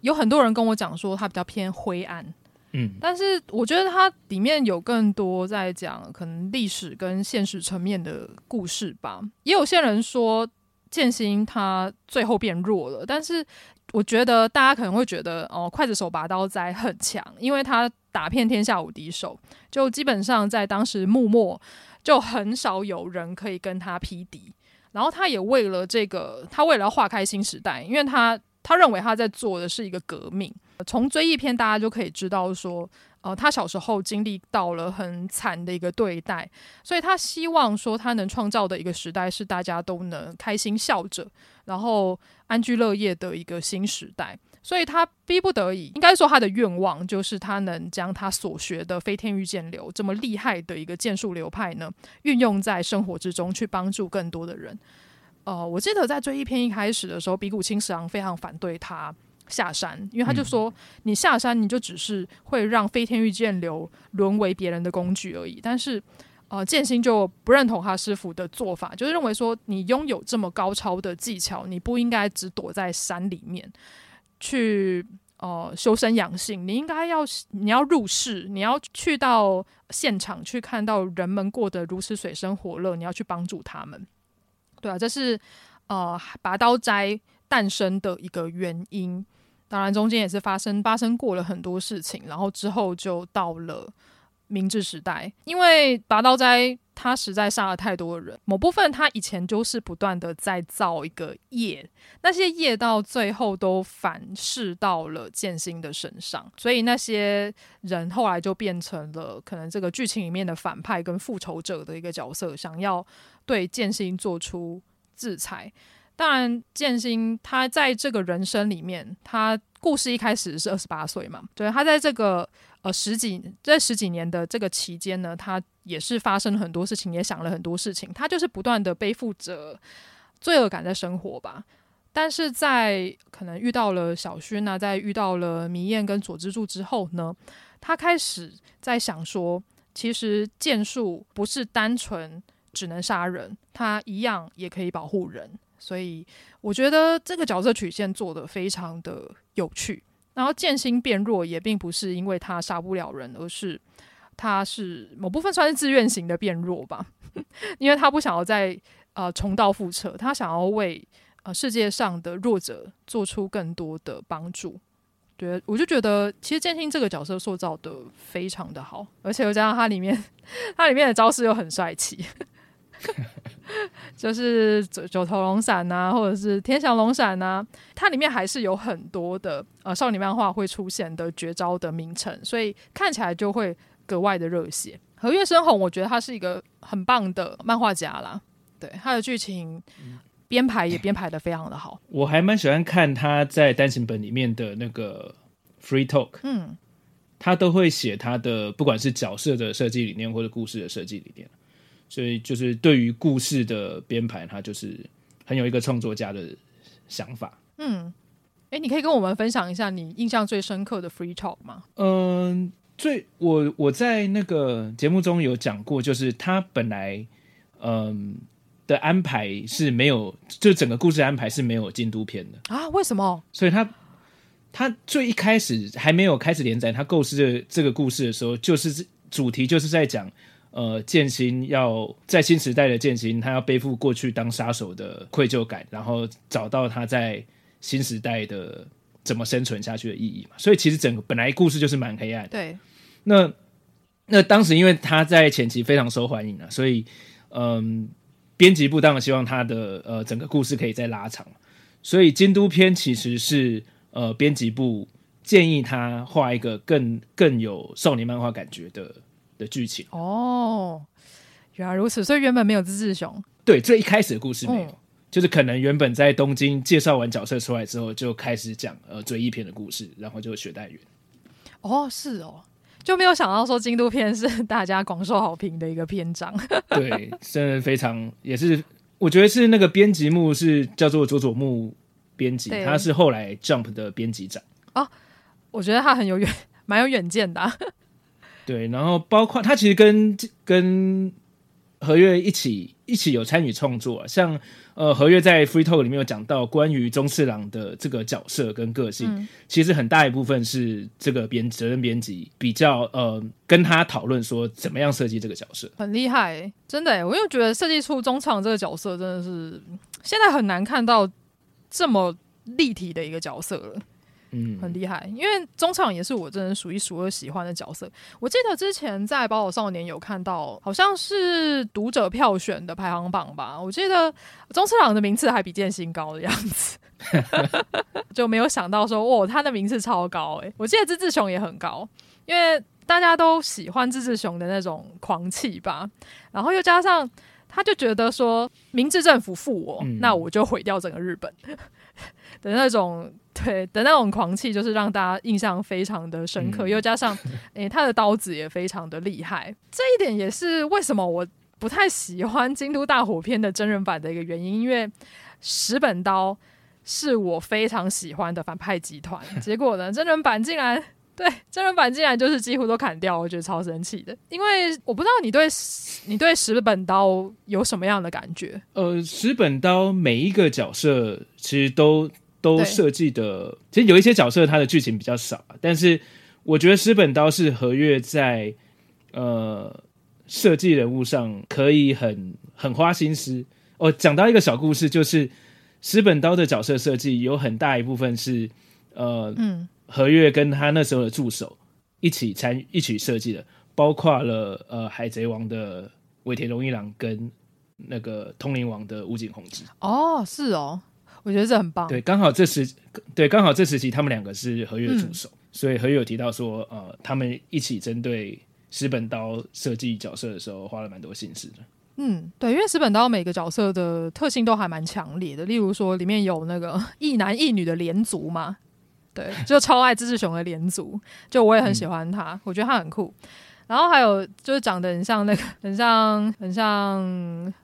有很多人跟我讲说，它比较偏灰暗。嗯，但是我觉得它里面有更多在讲可能历史跟现实层面的故事吧。也有些人说剑心他最后变弱了，但是我觉得大家可能会觉得哦，刽子手拔刀斋很强，因为他打遍天下无敌手，就基本上在当时幕末就很少有人可以跟他匹敌。然后他也为了这个，他为了要划开新时代，因为他他认为他在做的是一个革命。从追忆篇，大家就可以知道说，呃，他小时候经历到了很惨的一个对待，所以他希望说，他能创造的一个时代是大家都能开心笑着，然后安居乐业的一个新时代。所以他逼不得已，应该说他的愿望就是他能将他所学的飞天御剑流这么厉害的一个剑术流派呢，运用在生活之中，去帮助更多的人。呃，我记得在追忆篇一开始的时候，比古清十郎非常反对他下山，因为他就说：“嗯、你下山，你就只是会让飞天御剑流沦为别人的工具而已。”但是，呃，剑心就不认同他师傅的做法，就是认为说，你拥有这么高超的技巧，你不应该只躲在山里面去。呃，修身养性，你应该要，你要入世，你要去到现场去看到人们过得如此水深火热，你要去帮助他们，对啊，这是呃拔刀斋诞生的一个原因。当然，中间也是发生发生过了很多事情，然后之后就到了。明治时代，因为拔刀斋他实在杀了太多人，某部分他以前就是不断的在造一个业，那些业到最后都反噬到了剑心的身上，所以那些人后来就变成了可能这个剧情里面的反派跟复仇者的一个角色，想要对剑心做出制裁。当然，剑心他在这个人生里面，他故事一开始是二十八岁嘛，对，他在这个。呃，十几这十几年的这个期间呢，他也是发生了很多事情，也想了很多事情。他就是不断的背负着罪恶感在生活吧。但是在可能遇到了小薰啊，在遇到了弥彦跟佐之助之后呢，他开始在想说，其实剑术不是单纯只能杀人，他一样也可以保护人。所以我觉得这个角色曲线做得非常的有趣。然后剑心变弱也并不是因为他杀不了人，而是他是某部分算是自愿型的变弱吧，因为他不想要再呃重蹈覆辙，他想要为呃世界上的弱者做出更多的帮助。对，我就觉得其实剑心这个角色塑造的非常的好，而且又加上他里面 他里面的招式又很帅气。就是九九头龙闪呐，或者是天翔龙闪呐，它里面还是有很多的呃少女漫画会出现的绝招的名称，所以看起来就会格外的热血。和月生红，我觉得他是一个很棒的漫画家啦，对他的剧情编排也编排的非常的好。我还蛮喜欢看他在单行本里面的那个 free talk，嗯，他都会写他的不管是角色的设计理念或者故事的设计理念。所以就是对于故事的编排，他就是很有一个创作家的想法。嗯，哎，你可以跟我们分享一下你印象最深刻的 free talk 吗？嗯，最我我在那个节目中有讲过，就是他本来嗯的安排是没有，就整个故事安排是没有京都篇的啊？为什么？所以他他最一开始还没有开始连载，他构思这这个故事的时候，就是主题就是在讲。呃，剑心要在新时代的剑心，他要背负过去当杀手的愧疚感，然后找到他在新时代的怎么生存下去的意义嘛。所以其实整个本来故事就是蛮黑暗的。对，那那当时因为他在前期非常受欢迎啊，所以嗯，编辑部当然希望他的呃整个故事可以再拉长。所以京都篇其实是呃编辑部建议他画一个更更有少年漫画感觉的。的剧情哦，原来如此，所以原本没有志志雄。对，最一开始的故事没有，嗯、就是可能原本在东京介绍完角色出来之后，就开始讲呃追忆篇的故事，然后就雪代缘。哦，是哦，就没有想到说京都片是大家广受好评的一个篇章。对，真的非常，也是我觉得是那个编辑木是叫做佐佐木编辑，他是后来 Jump 的编辑长。哦，我觉得他很有远，蛮有远见的、啊。对，然后包括他其实跟跟何月一起一起有参与创作，像呃何月在 Free Talk 里面有讲到关于中次郎的这个角色跟个性，嗯、其实很大一部分是这个编责任编辑比较呃跟他讨论说怎么样设计这个角色，很厉害，真的，我又觉得设计出宗次郎这个角色真的是现在很难看到这么立体的一个角色了。嗯，很厉害，因为宗次郎也是我真的数一数二喜欢的角色。我记得之前在《宝岛少年》有看到，好像是读者票选的排行榜吧。我记得中次郎的名次还比剑心高的样子，就没有想到说，哦，他的名次超高诶。我记得志志雄也很高，因为大家都喜欢志志雄的那种狂气吧，然后又加上他就觉得说，明治政府负我，嗯、那我就毁掉整个日本。的那种对的那种狂气，就是让大家印象非常的深刻，嗯、又加上诶、欸，他的刀子也非常的厉害，这一点也是为什么我不太喜欢《京都大火片》的真人版的一个原因，因为石本刀是我非常喜欢的反派集团，结果呢，真人版竟然对真人版竟然就是几乎都砍掉，我觉得超生气的。因为我不知道你对你对石本刀有什么样的感觉？呃，石本刀每一个角色其实都都设计的，其实有一些角色他的剧情比较少，但是我觉得石本刀是和月在呃。设计人物上可以很很花心思哦。讲到一个小故事，就是石本刀的角色设计有很大一部分是呃，嗯，和月跟他那时候的助手一起参与一起设计的，包括了呃海贼王的尾田荣一郎跟那个通灵王的武井宏之。哦，是哦，我觉得这很棒。对，刚好这时对刚好这时期他们两个是合约的助手，嗯、所以和月有提到说呃，他们一起针对。石本刀设计角色的时候花了蛮多心思的。嗯，对，因为石本刀每个角色的特性都还蛮强烈的。例如说，里面有那个 一男一女的连族嘛，对，就超爱志志雄的连族，就我也很喜欢他，嗯、我觉得他很酷。然后还有就是长得很像那个，很像很像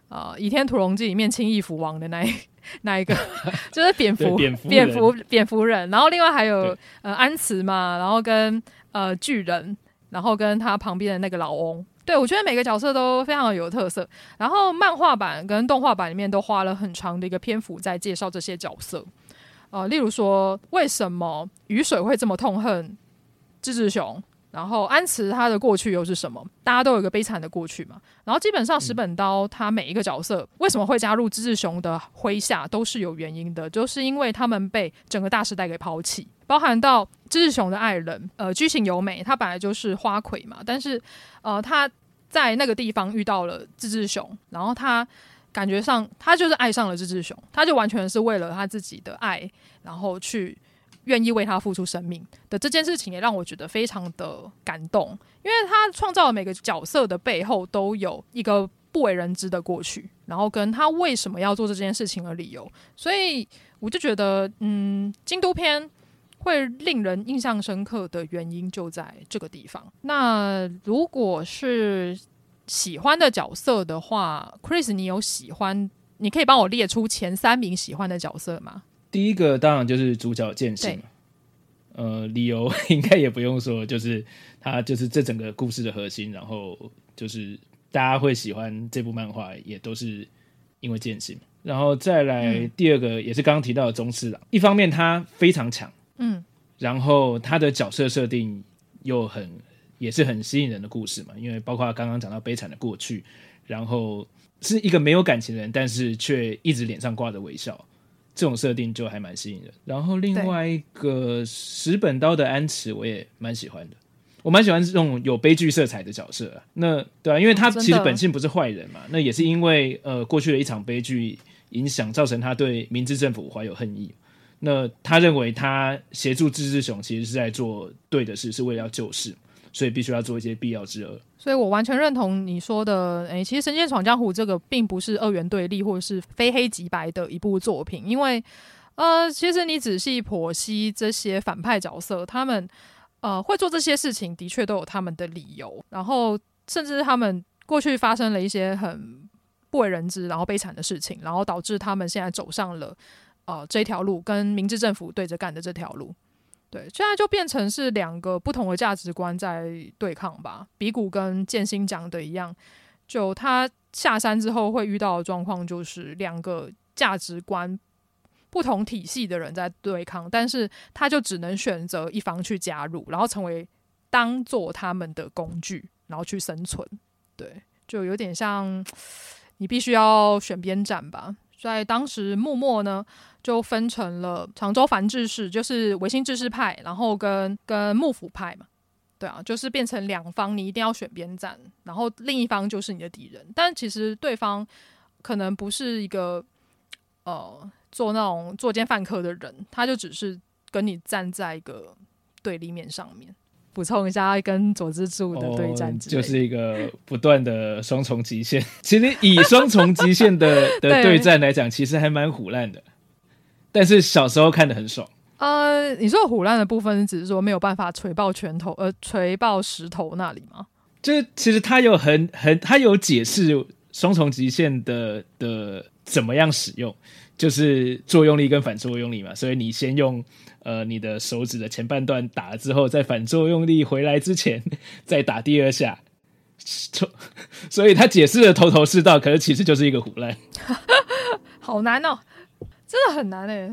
啊，呃《倚天屠龙记》里面青翼蝠王的那一 那一个，就是蝙蝠蝙蝠蝙蝠蝙蝠人。然后另外还有呃安慈嘛，然后跟呃巨人。然后跟他旁边的那个老翁，对，我觉得每个角色都非常有特色。然后漫画版跟动画版里面都花了很长的一个篇幅在介绍这些角色，呃，例如说为什么雨水会这么痛恨志志雄。然后安慈他的过去又是什么？大家都有一个悲惨的过去嘛。然后基本上石本刀他每一个角色为什么会加入志志雄的麾下都是有原因的，就是因为他们被整个大时代给抛弃，包含到志志雄的爱人呃居行由美，他本来就是花魁嘛，但是呃他在那个地方遇到了志志雄，然后他感觉上他就是爱上了志志雄，他就完全是为了他自己的爱，然后去。愿意为他付出生命的这件事情，也让我觉得非常的感动，因为他创造的每个角色的背后都有一个不为人知的过去，然后跟他为什么要做这件事情的理由，所以我就觉得，嗯，京都篇会令人印象深刻的原因就在这个地方。那如果是喜欢的角色的话，Chris，你有喜欢？你可以帮我列出前三名喜欢的角色吗？第一个当然就是主角剑心，呃，理由 应该也不用说，就是他就是这整个故事的核心，然后就是大家会喜欢这部漫画，也都是因为剑心。然后再来第二个也是刚刚提到的宗次郎，一方面他非常强，嗯，然后他的角色设定又很也是很吸引人的故事嘛，因为包括刚刚讲到悲惨的过去，然后是一个没有感情的人，但是却一直脸上挂着微笑。这种设定就还蛮吸引人，然后另外一个石本刀的安池我也蛮喜欢的，我蛮喜欢这种有悲剧色彩的角色啊。那对啊，因为他其实本性不是坏人嘛，那也是因为呃过去的一场悲剧影响，造成他对明治政府怀有恨意。那他认为他协助志志雄其实是在做对的事，是为了要救世。所以必须要做一些必要之恶，所以我完全认同你说的。诶、其实《神剑闯江湖》这个并不是二元对立或者是非黑即白的一部作品，因为呃，其实你仔细剖析这些反派角色，他们呃会做这些事情，的确都有他们的理由。然后，甚至他们过去发生了一些很不为人知、然后悲惨的事情，然后导致他们现在走上了呃这条路，跟明治政府对着干的这条路。对，现在就变成是两个不同的价值观在对抗吧。比古跟剑心讲的一样，就他下山之后会遇到的状况，就是两个价值观不同体系的人在对抗，但是他就只能选择一方去加入，然后成为当做他们的工具，然后去生存。对，就有点像 你必须要选边站吧。在当时，幕末呢就分成了长州藩志士，就是维新志士派，然后跟跟幕府派嘛，对啊，就是变成两方，你一定要选边站，然后另一方就是你的敌人。但其实对方可能不是一个呃做那种作奸犯科的人，他就只是跟你站在一个对立面上面。补充一下，跟佐之助的对战、哦，就是一个不断的双重极限。其实以双重极限的 的对战来讲，其实还蛮虎烂的。但是小时候看的很爽。呃，你说虎烂的部分，只是说没有办法锤爆拳头，呃，锤爆石头那里吗？就是其实他有很很他有解释双重极限的的怎么样使用，就是作用力跟反作用力嘛。所以你先用呃你的手指的前半段打了之后，在反作用力回来之前再打第二下。所以他解释的头头是道，可是其实就是一个胡烂。好难哦，真的很难哎。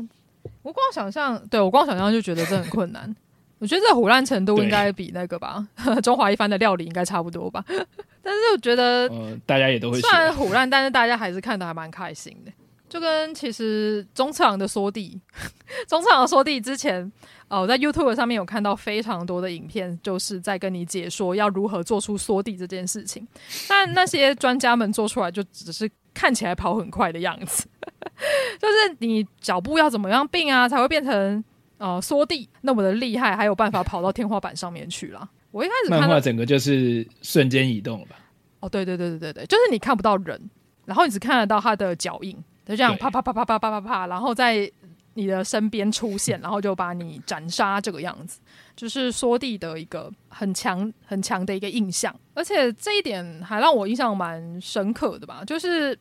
我光想象，对我光想象就觉得这很困难。我觉得这胡烂程度应该比那个吧，中华一番的料理应该差不多吧。但是我觉得，呃，大家也都会虽然胡烂，但是大家还是看的还蛮开心的。就跟其实中次郎的缩地，中次郎的缩地之前，哦，我在 YouTube 上面有看到非常多的影片，就是在跟你解说要如何做出缩地这件事情。但那些专家们做出来就只是看起来跑很快的样子，就是你脚步要怎么样并啊，才会变成呃缩地那么的厉害，还有办法跑到天花板上面去了。我一开始看漫画整个就是瞬间移动了吧？哦，对对对对对对，就是你看不到人，然后你只看得到他的脚印。就这样啪啪啪啪啪啪啪啪，然后在你的身边出现，然后就把你斩杀这个样子，就是缩地的一个很强很强的一个印象，而且这一点还让我印象蛮深刻的吧。就是，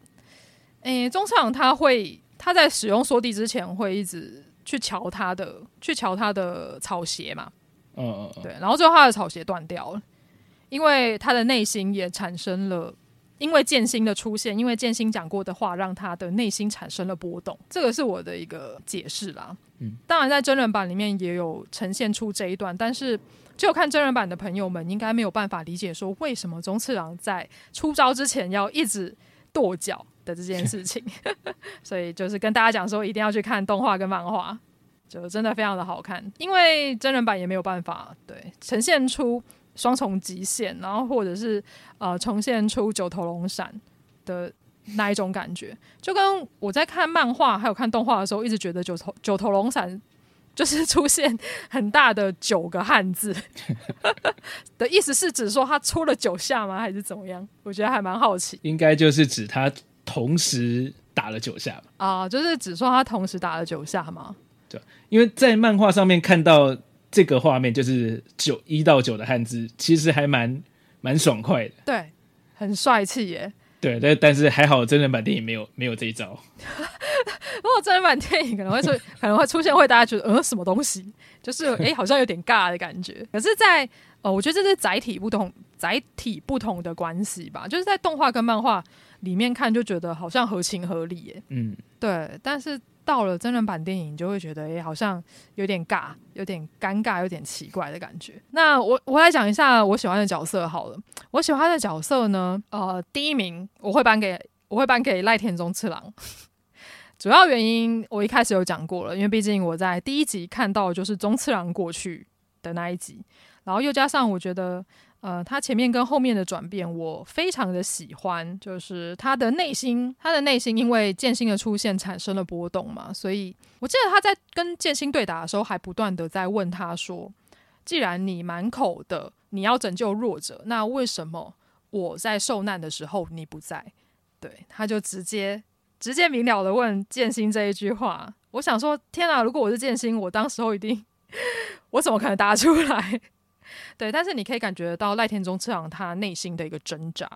诶，中次郎他会他在使用缩地之前会一直去瞧他的去瞧他的草鞋嘛，嗯嗯嗯，对，然后最后他的草鞋断掉了，因为他的内心也产生了。因为剑心的出现，因为剑心讲过的话，让他的内心产生了波动。这个是我的一个解释啦。嗯，当然在真人版里面也有呈现出这一段，但是只有看真人版的朋友们应该没有办法理解说为什么宗次郎在出招之前要一直跺脚的这件事情。所以就是跟大家讲说，一定要去看动画跟漫画，就真的非常的好看。因为真人版也没有办法对呈现出。双重极限，然后或者是呃重现出九头龙闪的那一种感觉，就跟我在看漫画还有看动画的时候，一直觉得九头九头龙闪就是出现很大的九个汉字 的意思，是指说他出了九下吗？还是怎么样？我觉得还蛮好奇。应该就是指他同时打了九下吧？啊，就是指说他同时打了九下吗？对，因为在漫画上面看到。这个画面就是九一到九的汉字，其实还蛮蛮爽快的，对，很帅气耶。对，但但是还好真人版电影没有没有这一招。如果真人版电影可能会出可能会出现，会大家觉得呃什么东西，就是哎好像有点尬的感觉。可是在，在呃我觉得这是载体不同载体不同的关系吧，就是在动画跟漫画里面看就觉得好像合情合理耶。嗯，对，但是。到了真人版电影，就会觉得哎、欸，好像有点尬，有点尴尬，有点奇怪的感觉。那我我来讲一下我喜欢的角色好了。我喜欢的角色呢，呃，第一名我会颁给我会颁给赖田宗次郎。主要原因我一开始有讲过了，因为毕竟我在第一集看到的就是宗次郎过去的那一集，然后又加上我觉得。呃，他前面跟后面的转变，我非常的喜欢。就是他的内心，他的内心因为剑心的出现产生了波动嘛，所以我记得他在跟剑心对打的时候，还不断的在问他说：“既然你满口的你要拯救弱者，那为什么我在受难的时候你不在？”对，他就直接直接明了的问剑心这一句话。我想说，天啊，如果我是剑心，我当时候一定，我怎么可能答出来？对，但是你可以感觉到赖天宗次郎他内心的一个挣扎。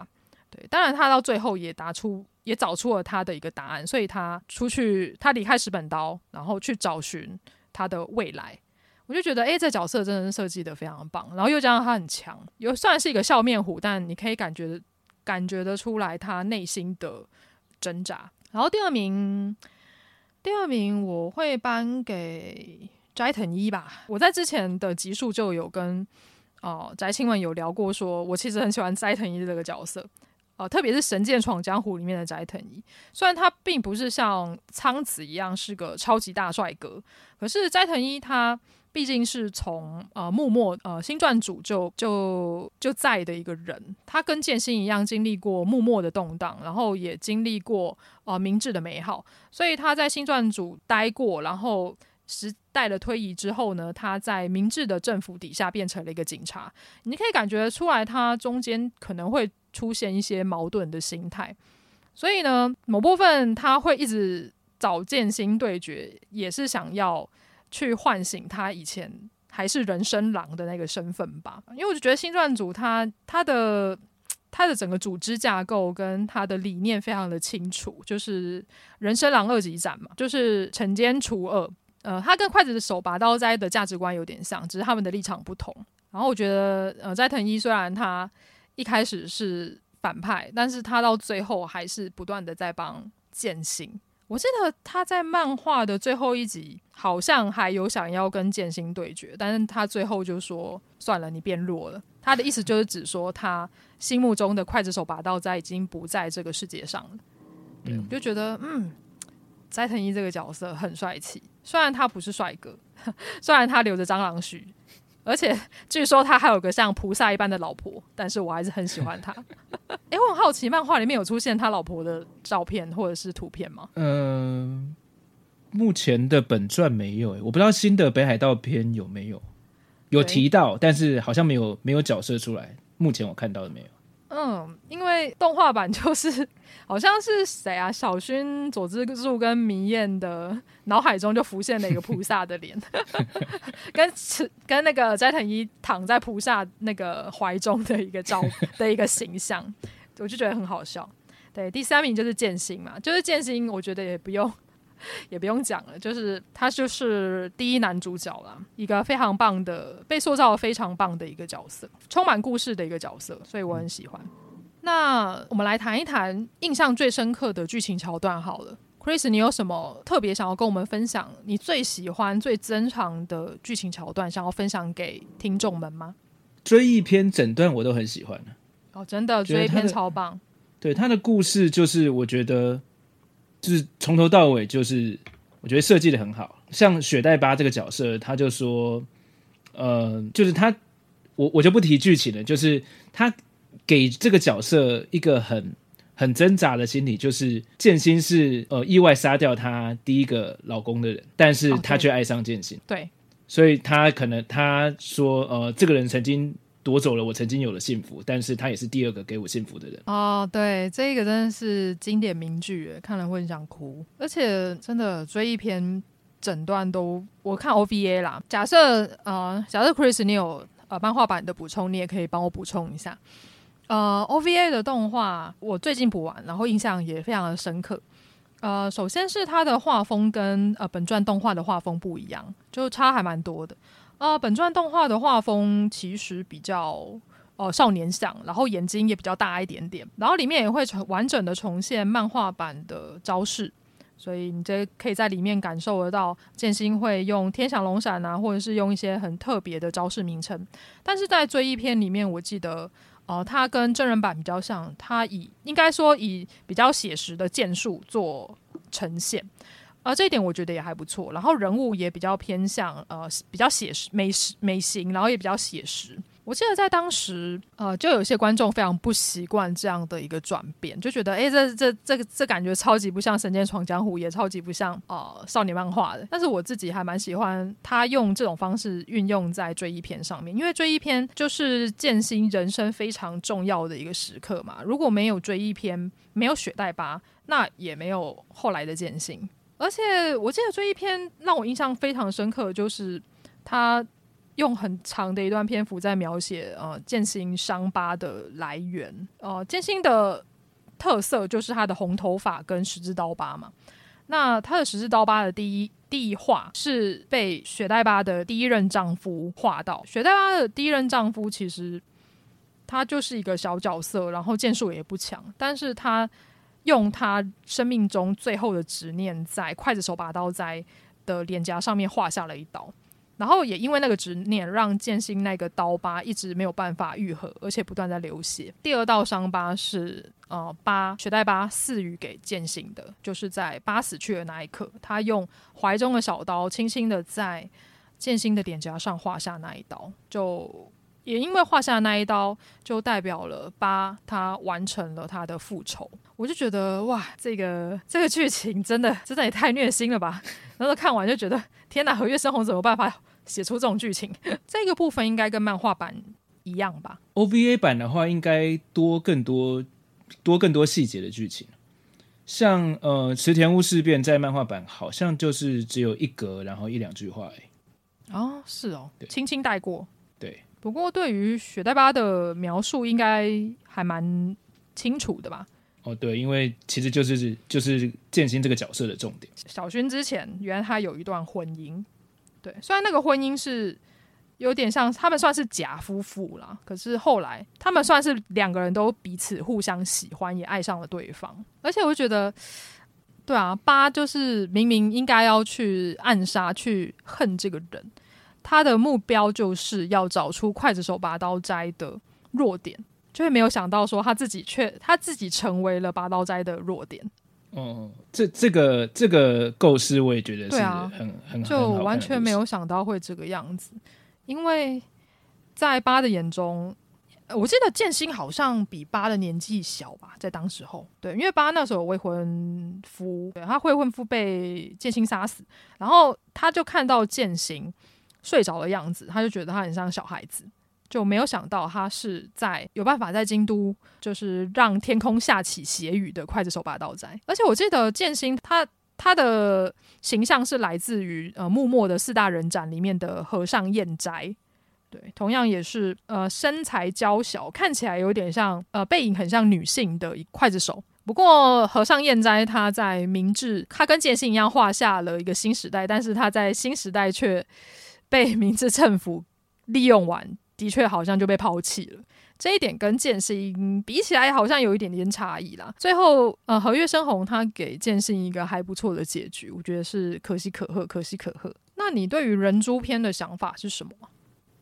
对，当然他到最后也答出，也找出了他的一个答案，所以他出去，他离开石本刀，然后去找寻他的未来。我就觉得，诶，这角色真的是设计得非常棒。然后又加上他很强，又算是一个笑面虎，但你可以感觉感觉得出来他内心的挣扎。然后第二名，第二名我会颁给。斋藤一吧，我在之前的集数就有跟哦宅青文有聊过，说我其实很喜欢斋藤一这个角色，呃，特别是《神剑闯江湖》里面的斋藤一。虽然他并不是像苍子一样是个超级大帅哥，可是斋藤一他毕竟是从呃幕末呃新撰组就就就在的一个人，他跟剑心一样经历过幕末的动荡，然后也经历过呃明治的美好，所以他在新撰组待过，然后。时代的推移之后呢，他在明治的政府底下变成了一个警察。你可以感觉出来，他中间可能会出现一些矛盾的心态。所以呢，某部分他会一直找剑心对决，也是想要去唤醒他以前还是人生狼的那个身份吧。因为我就觉得新撰组他他的。他的整个组织架构跟他的理念非常的清楚，就是人生狼二级斩嘛，就是惩奸除恶。呃，他跟筷子的手拔刀斋的价值观有点像，只是他们的立场不同。然后我觉得，呃，斋藤一虽然他一开始是反派，但是他到最后还是不断的在帮剑心。我记得他在漫画的最后一集好像还有想要跟剑心对决，但是他最后就说算了，你变弱了。他的意思就是指说他心目中的刽子手拔刀斋已经不在这个世界上了。对，我就觉得嗯。斋藤一这个角色很帅气，虽然他不是帅哥，虽然他留着蟑螂须，而且 据说他还有个像菩萨一般的老婆，但是我还是很喜欢他。哎、欸，我很好奇，漫画里面有出现他老婆的照片或者是图片吗？嗯、呃，目前的本传没有、欸，我不知道新的北海道篇有没有，有提到，但是好像没有没有角色出来。目前我看到的没有。嗯，因为动画版就是好像是谁啊，小薰、佐之助跟迷燕的脑海中就浮现了一个菩萨的脸，跟跟那个斋藤一躺在菩萨那个怀中的一个照的一个形象，我就觉得很好笑。对，第三名就是剑心嘛，就是剑心，我觉得也不用。也不用讲了，就是他就是第一男主角了，一个非常棒的，被塑造非常棒的一个角色，充满故事的一个角色，所以我很喜欢。那我们来谈一谈印象最深刻的剧情桥段好了，Chris，你有什么特别想要跟我们分享？你最喜欢、最珍藏的剧情桥段，想要分享给听众们吗？追忆篇整段我都很喜欢哦，真的追忆篇超棒。对他的故事，就是我觉得。就是从头到尾，就是我觉得设计的很好。像雪代巴这个角色，他就说，呃，就是他，我我就不提剧情了。就是他给这个角色一个很很挣扎的心理，就是剑心是呃意外杀掉他第一个老公的人，但是他却爱上剑心。对，所以他可能他说，呃，这个人曾经。夺走了我曾经有的幸福，但是他也是第二个给我幸福的人。哦，对，这个真的是经典名句，看了会很想哭。而且真的追一篇整段都，我看 OVA 啦。假设呃，假设 Chris 你有呃漫画版的补充，你也可以帮我补充一下。呃，OVA 的动画我最近补完，然后印象也非常的深刻。呃，首先是它的画风跟呃本传动画的画风不一样，就差还蛮多的。呃，本传动画的画风其实比较呃少年向，然后眼睛也比较大一点点，然后里面也会完整的重现漫画版的招式，所以你这可以在里面感受得到剑心会用天翔龙闪啊，或者是用一些很特别的招式名称。但是在追忆篇里面，我记得呃，它跟真人版比较像，它以应该说以比较写实的剑术做呈现。啊、这一点我觉得也还不错。然后人物也比较偏向呃比较写实美实美型，然后也比较写实。我记得在当时呃，就有些观众非常不习惯这样的一个转变，就觉得哎，这这这个这感觉超级不像《神剑闯江湖》，也超级不像呃少年漫画的。但是我自己还蛮喜欢他用这种方式运用在追忆篇上面，因为追忆篇就是剑心人生非常重要的一个时刻嘛。如果没有追忆篇，没有雪代巴，那也没有后来的剑心。而且我记得这一篇让我印象非常深刻，就是他用很长的一段篇幅在描写呃剑心伤疤的来源。呃，剑心的特色就是他的红头发跟十字刀疤嘛。那他的十字刀疤的第一第一画是被雪代巴的第一任丈夫画到。雪代巴的第一任丈夫其实他就是一个小角色，然后剑术也不强，但是他。用他生命中最后的执念，在刽子手拔刀在的脸颊上面划下了一刀，然后也因为那个执念，让剑心那个刀疤一直没有办法愈合，而且不断在流血。第二道伤疤是呃，疤雪代疤赐予给剑心的，就是在疤死去的那一刻，他用怀中的小刀轻轻的在剑心的脸颊上划下那一刀，就。也因为画下那一刀，就代表了八他完成了他的复仇。我就觉得哇，这个这个剧情真的真的也太虐心了吧！然后看完就觉得天哪，和月生红怎么办法写出这种剧情？这个部分应该跟漫画版一样吧？OVA 版的话，应该多更多多更多细节的剧情。像呃池田屋事变在漫画版好像就是只有一格，然后一两句话哎。哦，是哦，轻轻带过。对。不过对于雪代巴的描述，应该还蛮清楚的吧？哦，对，因为其实就是就是剑心这个角色的重点。小薰之前原来他有一段婚姻，对，虽然那个婚姻是有点像他们算是假夫妇啦，可是后来他们算是两个人都彼此互相喜欢，也爱上了对方。而且我觉得，对啊，八就是明明应该要去暗杀、去恨这个人，他的目标就是要找出刽子手拔刀斋的弱点。就会没有想到说他自己却他自己成为了拔刀斋的弱点。哦，这这个这个构思我也觉得是很、啊、很，很就完全没有想到会这个样子。因为在八的眼中，我记得剑心好像比八的年纪小吧，在当时候，对，因为八那时候有未婚夫，对，他未婚夫被剑心杀死，然后他就看到剑心睡着的样子，他就觉得他很像小孩子。就没有想到他是在有办法在京都，就是让天空下起血雨的刽子手拔刀斋。而且我记得剑心他他的形象是来自于呃幕末的四大人斩里面的和尚彦斋，对，同样也是呃身材娇小，看起来有点像呃背影很像女性的一刽子手。不过和尚彦斋他在明治，他跟剑心一样画下了一个新时代，但是他在新时代却被 明治政府利用完。的确，好像就被抛弃了。这一点跟剑心比起来，好像有一点点差异啦。最后，呃，和月生红他给剑心一个还不错的结局，我觉得是可喜可贺，可喜可贺。那你对于人猪篇的想法是什么？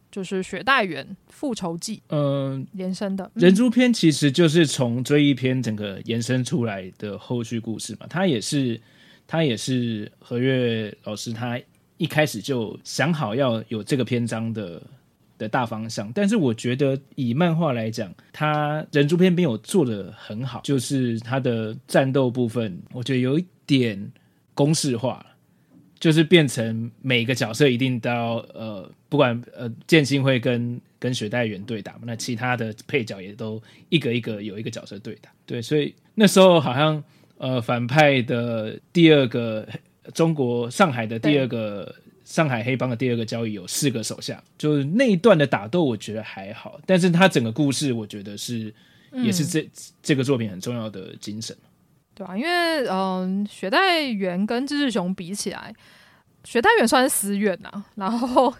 就是雪代缘复仇记，嗯、呃，延伸的、嗯、人猪篇其实就是从追忆篇整个延伸出来的后续故事嘛。他也是，他也是和月老师他一开始就想好要有这个篇章的。的大方向，但是我觉得以漫画来讲，他人诛篇没有做得很好，就是他的战斗部分，我觉得有一点公式化，就是变成每个角色一定都要呃，不管呃剑心会跟跟雪代缘对打嘛，那其他的配角也都一个一个有一个角色对打，对，所以那时候好像呃反派的第二个中国上海的第二个。上海黑帮的第二个交易有四个手下，就是那一段的打斗，我觉得还好。但是他整个故事，我觉得是、嗯、也是这这个作品很重要的精神。对啊，因为嗯，雪代缘跟志志雄比起来，雪代缘算是私怨呐、啊，然后。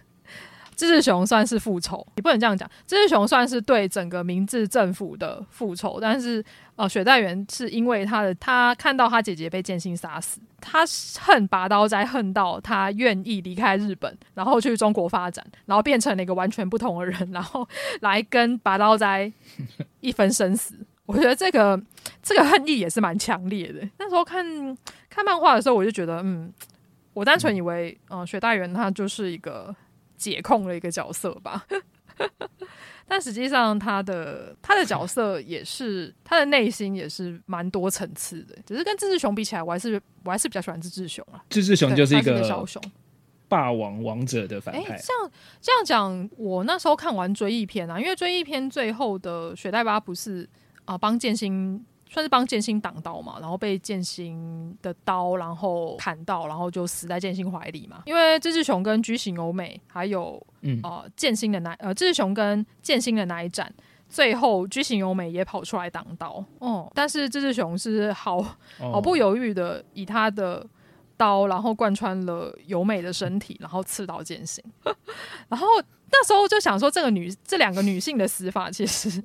志志雄算是复仇，你不能这样讲。志志雄算是对整个明治政府的复仇，但是呃，雪代缘是因为他的他看到他姐姐被剑心杀死，他恨拔刀斋恨到他愿意离开日本，然后去中国发展，然后变成了一个完全不同的人，然后来跟拔刀斋一分生死。我觉得这个这个恨意也是蛮强烈的。那时候看看漫画的时候，我就觉得，嗯，我单纯以为，嗯、呃，雪代元他就是一个。解控的一个角色吧，但实际上他的他的角色也是他的内心也是蛮多层次的，只是跟志志雄比起来，我还是我还是比较喜欢志志雄啊。志志雄就是一个小雄霸王王者的反派。欸、这样这样讲，我那时候看完追忆篇啊，因为追忆篇最后的雪代巴不是啊帮剑心。算是帮剑心挡刀嘛，然后被剑心的刀然后砍到，然后就死在剑心怀里嘛。因为志志雄跟居行欧美还有嗯啊剑心的那呃志志雄跟剑心的那一战，最后居行由美也跑出来挡刀哦，但是这只熊是毫毫不犹豫的以他的刀，然后贯穿了由美的身体，然后刺到剑心。然后那时候就想说，这个女这两个女性的死法其实。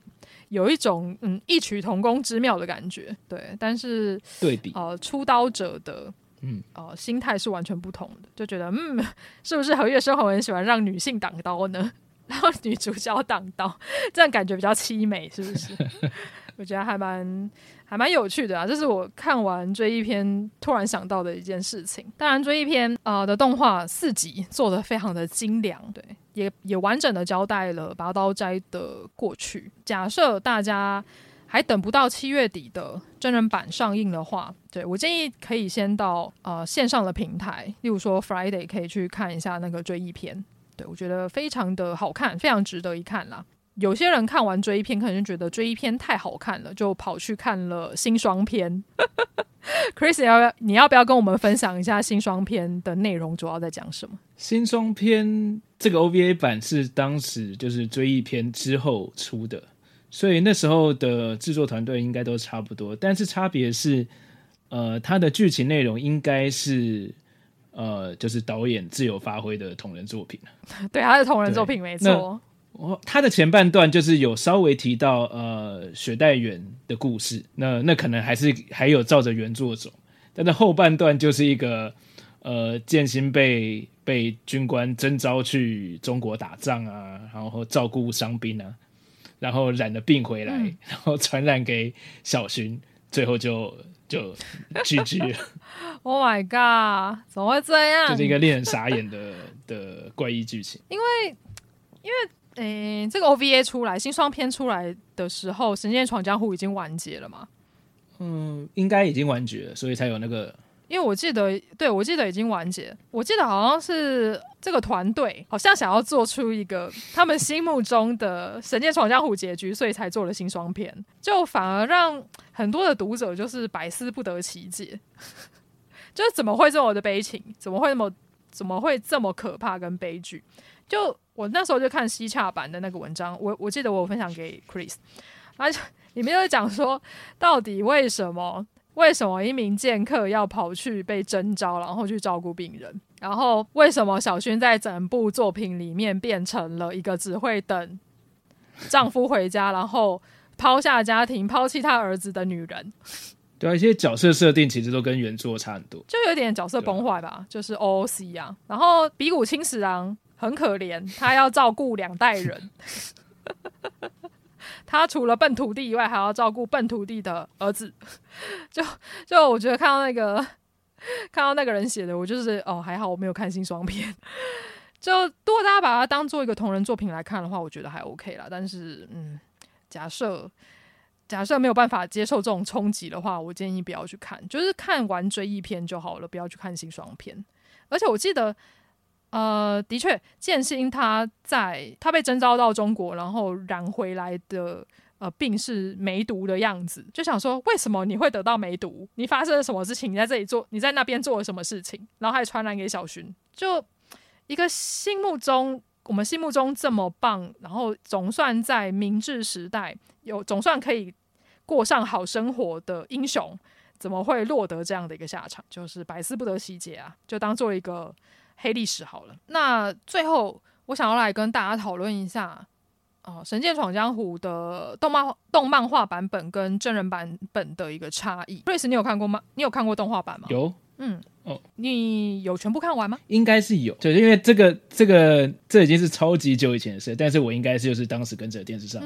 有一种嗯异曲同工之妙的感觉，对，但是对比呃出刀者的嗯呃心态是完全不同的，就觉得嗯 是不是和月生活很喜欢让女性挡刀呢？然后女主角挡刀，这样感觉比较凄美，是不是？我觉得还蛮还蛮有趣的啊，这是我看完追忆篇突然想到的一件事情。当然，追忆篇呃的动画四集做得非常的精良，对。也也完整的交代了拔刀斋的过去。假设大家还等不到七月底的真人版上映的话，对，我建议可以先到呃线上的平台，例如说 Friday 可以去看一下那个追忆篇。对，我觉得非常的好看，非常值得一看啦。有些人看完追忆篇，可能就觉得追忆篇太好看了，就跑去看了新双篇。Chris，要不要你要不要跟我们分享一下新双篇的内容，主要在讲什么？新双篇这个 OVA 版是当时就是追忆篇之后出的，所以那时候的制作团队应该都差不多，但是差别是，呃，它的剧情内容应该是呃，就是导演自由发挥的同人作品。对，他的同人作品没错。我他的前半段就是有稍微提到呃雪代缘的故事，那那可能还是还有照着原作走，但是后半段就是一个呃剑心被被军官征召去中国打仗啊，然后照顾伤兵啊，然后染了病回来，嗯、然后传染给小薰，最后就就 GG 了。Oh my god！怎么会这样？就是一个令人傻眼的的怪异剧情，因为因为。诶、欸，这个 OVA 出来，新双篇出来的时候，《神剑闯江湖》已经完结了吗？嗯，应该已经完结了，所以才有那个。因为我记得，对，我记得已经完结。我记得好像是这个团队好像想要做出一个他们心目中的《神剑闯江湖》结局，所以才做了新双篇，就反而让很多的读者就是百思不得其解，就是怎么会这么的悲情？怎么会那么怎么会这么可怕跟悲剧？就。我那时候就看西洽版的那个文章，我我记得我有分享给 Chris，而且里面就讲说，到底为什么为什么一名剑客要跑去被征召，然后去照顾病人，然后为什么小薰在整部作品里面变成了一个只会等丈夫回家，然后抛下家庭、抛弃他儿子的女人？对啊，一些角色设定其实都跟原作差很多，就有点角色崩坏吧，就是 OOC 啊，然后比谷清十郎。很可怜，他要照顾两代人。他除了笨徒弟以外，还要照顾笨徒弟的儿子。就就我觉得看到那个看到那个人写的，我就是哦，还好我没有看新双片。就如果大家把它当做一个同人作品来看的话，我觉得还 OK 啦。但是嗯，假设假设没有办法接受这种冲击的话，我建议不要去看，就是看完追忆篇就好了，不要去看新双片。而且我记得。呃，的确，剑心他在他被征召到中国，然后染回来的呃病是梅毒的样子，就想说，为什么你会得到梅毒？你发生了什么事情？你在这里做，你在那边做了什么事情？然后还传染给小薰，就一个心目中我们心目中这么棒，然后总算在明治时代有总算可以过上好生活的英雄，怎么会落得这样的一个下场？就是百思不得其解啊！就当做一个。黑历史好了，那最后我想要来跟大家讨论一下哦，《神剑闯江湖》的动漫动漫画版本跟真人版本的一个差异。瑞斯，你有看过吗？你有看过动画版吗？有，嗯，哦，你有全部看完吗？应该是有，就是因为这个这个这已经是超级久以前的事，但是我应该是就是当时跟着电视上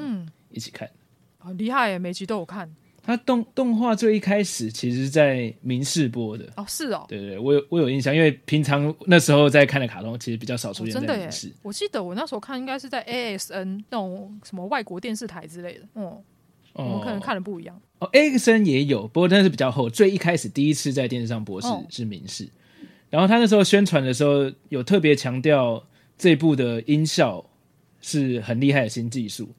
一起看，好、嗯、厉害耶，每集都有看。它动动画最一开始其实是在明视播的哦，是哦，对对，我有我有印象，因为平常那时候在看的卡通其实比较少出现在民视。哦，我记得我那时候看应该是在 ASN 那种什么外国电视台之类的，嗯，哦，我们可能看的不一样哦。，ASN 也有，不过那是比较后，最一开始第一次在电视上播是，哦，是明视，然后他那时候宣传的时候有特别强调这部的音效是很厉害的新技术，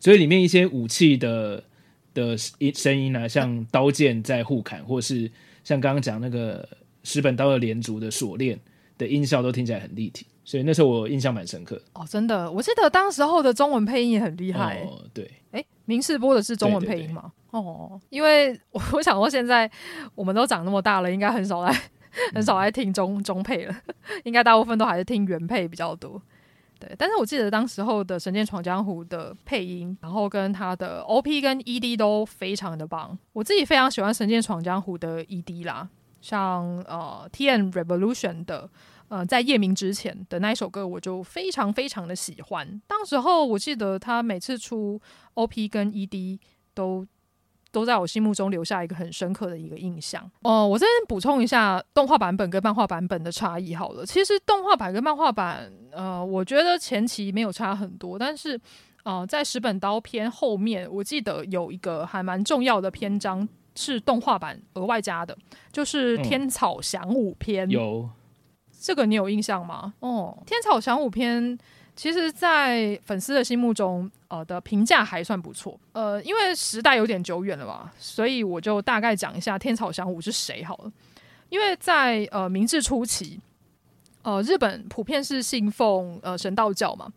所以里面一些武器的。的音声音啊，像刀剑在互砍，或是像刚刚讲那个石本刀的连竹的锁链的音效，都听起来很立体，所以那时候我印象蛮深刻。哦，真的，我记得当时候的中文配音也很厉害。哦，对，哎，明视播的是中文配音吗？对对对。哦，因为我我想说，现在我们都长那么大了，应该很少来很少来听中中配了，应该大部分都还是听原配比较多。对，但是我记得当时候的《神剑闯江湖》的配音，然后跟他的 OP 跟 ED 都非常的棒。我自己非常喜欢《神剑闯江湖》的 ED 啦，像呃 T.N. Revolution 的呃在夜明之前的那一首歌，我就非常非常的喜欢。当时候我记得他每次出 OP 跟 ED 都。都在我心目中留下一个很深刻的一个印象。哦、呃，我这边补充一下动画版本跟漫画版本的差异好了。其实动画版跟漫画版，呃，我觉得前期没有差很多，但是，呃，在十本刀篇后面，我记得有一个还蛮重要的篇章是动画版额外加的，就是天草翔武篇。有、嗯、这个你有印象吗？哦，天草翔武篇。其实，在粉丝的心目中，呃的评价还算不错。呃，因为时代有点久远了吧，所以我就大概讲一下天草翔武是谁好了。因为在呃明治初期，呃日本普遍是信奉呃神道教嘛，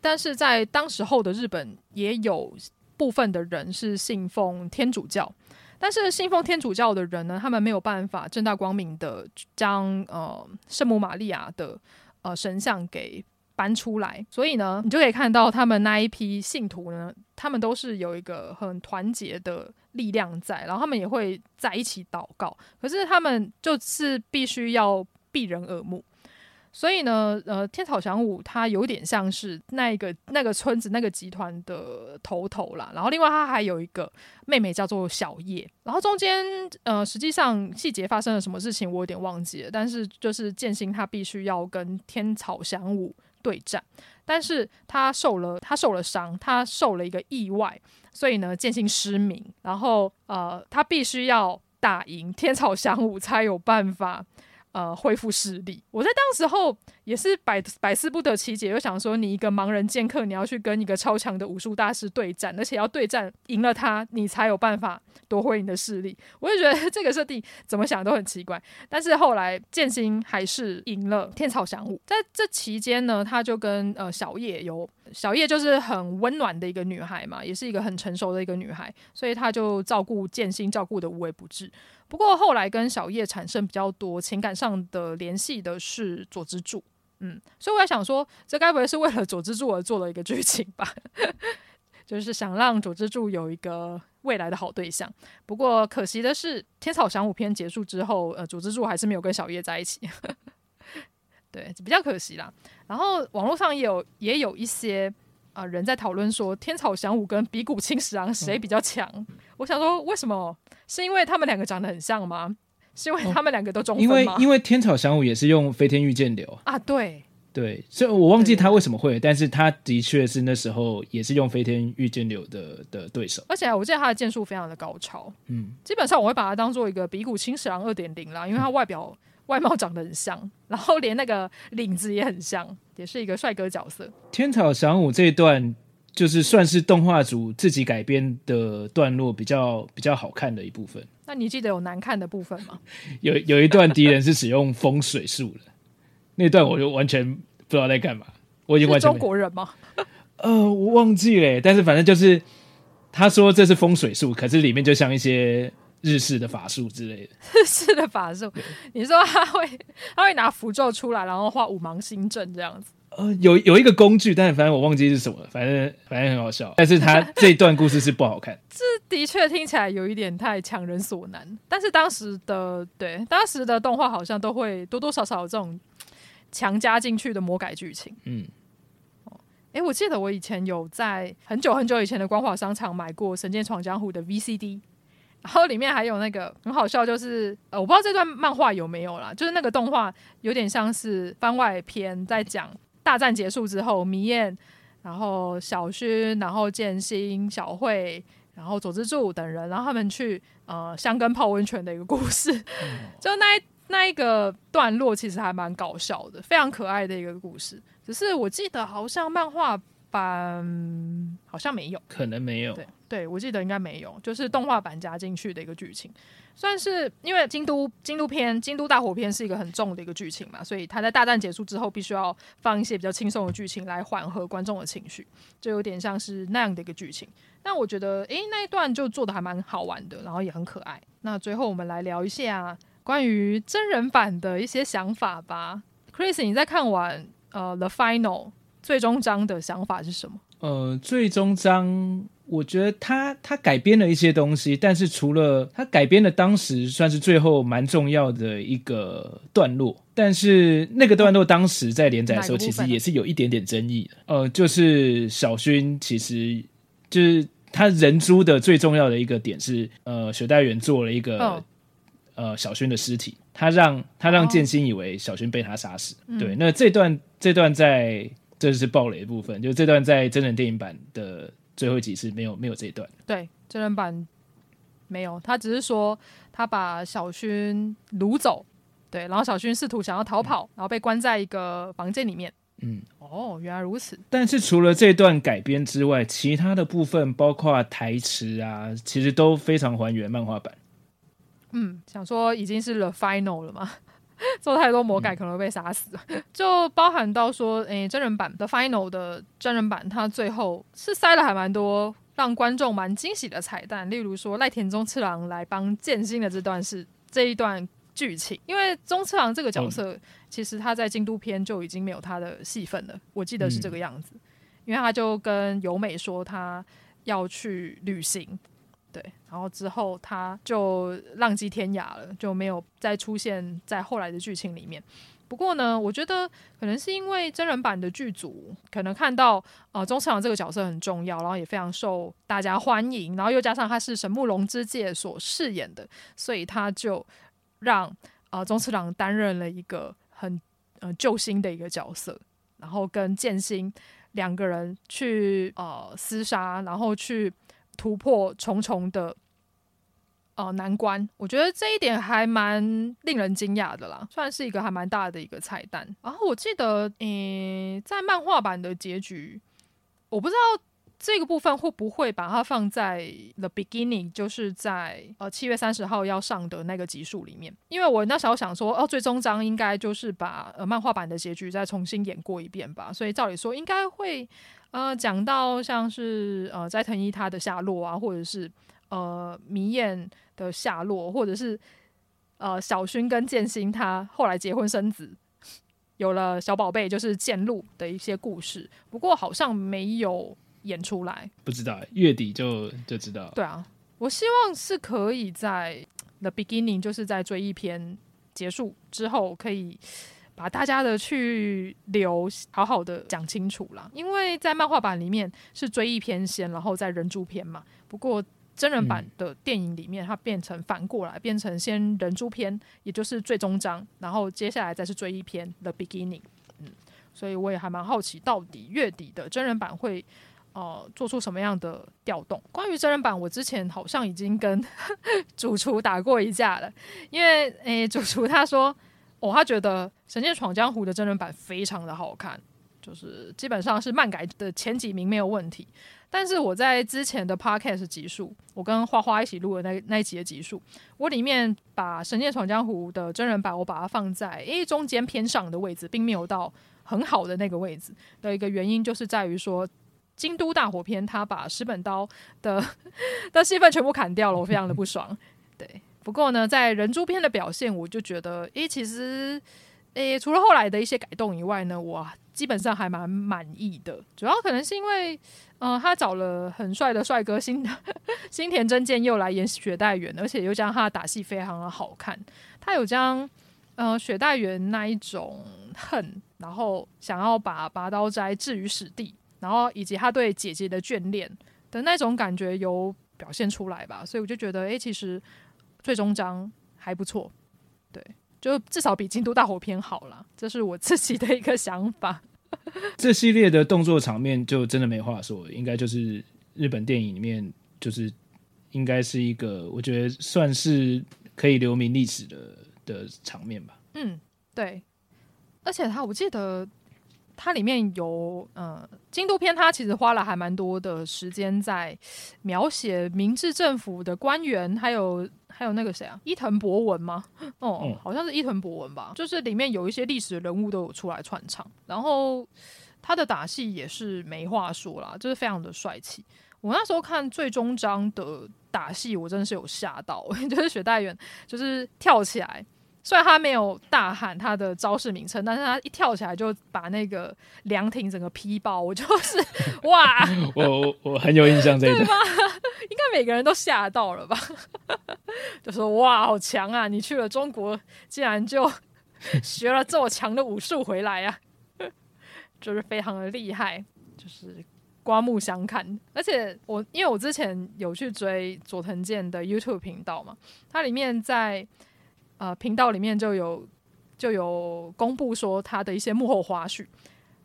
但是在当时候的日本也有部分的人是信奉天主教。但是信奉天主教的人呢，他们没有办法正大光明的将呃圣母玛利亚的呃神像给搬出来，所以呢，你就可以看到他们那一批信徒呢，他们都是有一个很团结的力量在，然后他们也会在一起祷告，可是他们就是必须要避人耳目。所以呢，呃，天草翔武他有点像是那个那个村子那个集团的头头啦。然后另外他还有一个妹妹叫做小叶。然后中间呃，实际上细节发生了什么事情我有点忘记了。但是就是剑心他必须要跟天草翔武对战，但是他受了他受了伤，他受了一个意外，所以呢剑心失明。然后呃，他必须要打赢天草祥武才有办法。呃，恢复视力。我在当时候也是百百思不得其解，就想说，你一个盲人剑客，你要去跟一个超强的武术大师对战，而且要对战赢了他，你才有办法夺回你的势力。我就觉得这个设定怎么想都很奇怪。但是后来剑心还是赢了天草翔武。在这期间呢，他就跟呃小叶有小叶就是很温暖的一个女孩嘛，也是一个很成熟的一个女孩，所以他就照顾剑心，照顾得无微不至。不过后来跟小叶产生比较多情感上的联系的是佐之助，嗯，所以我在想说，这该不会是为了佐之助而做了一个剧情吧？就是想让佐之助有一个未来的好对象。不过可惜的是，天草翔武篇结束之后，呃，佐之助还是没有跟小叶在一起，对，比较可惜啦。然后网络上也有也有一些。啊、呃，人在讨论说天草翔武跟比古清十郎谁比较强？嗯、我想说，为什么？是因为他们两个长得很像吗？是因为他们两个都中分吗？因为因为天草翔武也是用飞天御剑流啊，对对，所以我忘记他为什么会，但是他的确是那时候也是用飞天御剑流的的对手，而且我记得他的剑术非常的高超，嗯，基本上我会把他当做一个比古青史郎二点零啦，因为他外表。嗯外貌长得很像，然后连那个领子也很像，也是一个帅哥角色。天草翔武这一段就是算是动画组自己改编的段落，比较比较好看的一部分。那你记得有难看的部分吗？有有一段敌人是使用风水术的，那段我就完全不知道在干嘛。我已经完全中国人吗？呃，我忘记了，但是反正就是他说这是风水术，可是里面就像一些。日式的法术之类的，日式的法术，你说他会他会拿符咒出来，然后画五芒星阵这样子？呃，有有一个工具，但是反正我忘记是什么了，反正反正很好笑。但是他 这一段故事是不好看，这的确听起来有一点太强人所难。但是当时的对当时的动画好像都会多多少少有这种强加进去的魔改剧情。嗯，哦，哎，我记得我以前有在很久很久以前的光华商场买过《神剑闯江湖》的 VCD。然后里面还有那个很好笑，就是呃，我不知道这段漫画有没有啦，就是那个动画有点像是番外篇，在讲大战结束之后，迷彦，然后小薰，然后剑心、小慧，然后佐之助等人，然后他们去呃箱根泡温泉的一个故事。就那一那一个段落其实还蛮搞笑的，非常可爱的一个故事。只是我记得好像漫画版好像没有，可能没有。对。对，我记得应该没有，就是动画版加进去的一个剧情，算是因为京都京都篇、京都大火篇是一个很重的一个剧情嘛，所以他在大战结束之后，必须要放一些比较轻松的剧情来缓和观众的情绪，就有点像是那样的一个剧情。但我觉得，诶，那一段就做得还蛮好玩的，然后也很可爱。那最后我们来聊一下关于真人版的一些想法吧。Chris，你在看完呃《The Final》最终章的想法是什么？呃，最终章。我觉得他他改编了一些东西，但是除了他改编了当时算是最后蛮重要的一个段落，但是那个段落当时在连载的时候，其实也是有一点点争议的。呃，就是小薰其实就是他人诛的最重要的一个点是，呃，雪代原做了一个、哦、呃小薰的尸体，他让他让剑心以为小薰被他杀死。哦、对，那这段这段在这是暴雷的部分，就这段在真人电影版的。最后几是没有没有这一段，对真人版没有，他只是说他把小薰掳走，对，然后小薰试图想要逃跑，嗯、然后被关在一个房间里面，嗯，哦，原来如此。但是除了这段改编之外，其他的部分包括台词啊，其实都非常还原漫画版。嗯，想说已经是 the final 了嘛，做太多魔改可能会被杀死。嗯、就包含到说，诶、欸，真人版的 final 的真人版，它最后是塞了还蛮多让观众蛮惊喜的彩蛋，例如说赖田宗次郎来帮剑心的这段是这一段剧情，因为宗次郎这个角色、嗯、其实他在京都篇就已经没有他的戏份了，我记得是这个样子，嗯、因为他就跟由美说他要去旅行。对，然后之后他就浪迹天涯了，就没有再出现在后来的剧情里面。不过呢，我觉得可能是因为真人版的剧组可能看到呃宗次郎这个角色很重要，然后也非常受大家欢迎，然后又加上他是神木隆之介所饰演的，所以他就让呃宗次郎担任了一个很呃救星的一个角色，然后跟剑心两个人去呃厮杀，然后去。突破重重的呃难关，我觉得这一点还蛮令人惊讶的啦，算是一个还蛮大的一个彩蛋。然后我记得，诶、欸，在漫画版的结局，我不知道这个部分会不会把它放在 The Beginning，就是在呃七月三十号要上的那个集数里面，因为我那时候想说，哦，最终章应该就是把呃漫画版的结局再重新演过一遍吧，所以照理说应该会。呃，讲到像是呃斋藤一他的下落啊，或者是呃迷彦的下落，或者是呃小薰跟剑心他后来结婚生子，有了小宝贝，就是剑路的一些故事。不过好像没有演出来，不知道月底就就知道。对啊，我希望是可以在 The Beginning，就是在追忆篇结束之后可以。把大家的去留好好的讲清楚啦，因为在漫画版里面是追忆篇先，然后再人猪篇嘛。不过真人版的电影里面，它变成反过来，变成先人猪篇，也就是最终章，然后接下来再是追忆篇 The Beginning。嗯，所以我也还蛮好奇，到底月底的真人版会呃做出什么样的调动？关于真人版，我之前好像已经跟 主厨打过一架了，因为诶，主厨他说。哦，他觉得《神剑闯江湖》的真人版非常的好看，就是基本上是漫改的前几名没有问题。但是我在之前的 Podcast 集数，我跟花花一起录的那那一集的集数，我里面把《神剑闯江湖》的真人版，我把它放在诶中间偏上的位置，并没有到很好的那个位置的一个原因，就是在于说《京都大火篇》他把石本刀的 的戏份全部砍掉了，我非常的不爽。对。不过呢，在人猪篇的表现，我就觉得，诶，其实，诶，除了后来的一些改动以外呢，我基本上还蛮满意的。主要可能是因为，嗯、他找了很帅的帅哥新 新田真剑又来演雪代缘，而且又将他的打戏非常的好看。他有将，呃，雪代缘那一种恨，然后想要把拔刀斋置于死地，然后以及他对姐姐的眷恋的那种感觉有表现出来吧。所以我就觉得，诶，其实。最终章还不错，对，就至少比京都大火篇好了，这是我自己的一个想法。这系列的动作场面就真的没话说，应该就是日本电影里面，就是应该是一个我觉得算是可以留名历史的的场面吧。嗯，对，而且他我记得。它里面有呃，京都篇，它其实花了还蛮多的时间在描写明治政府的官员，还有还有那个谁啊，伊藤博文吗？哦，嗯、好像是伊藤博文吧。就是里面有一些历史人物都有出来串场，然后他的打戏也是没话说啦，就是非常的帅气。我那时候看最终章的打戏，我真的是有吓到，就是雪代原，就是跳起来。虽然他没有大喊他的招式名称，但是他一跳起来就把那个凉亭整个劈爆，我就是 哇！我我我很有印象这一段，应该每个人都吓到了吧？就说哇，好强啊！你去了中国，竟然就学了这么强的武术回来呀、啊，就是非常的厉害，就是刮目相看。而且我因为我之前有去追佐藤健的 YouTube 频道嘛，它里面在。呃，频道里面就有就有公布说他的一些幕后花絮，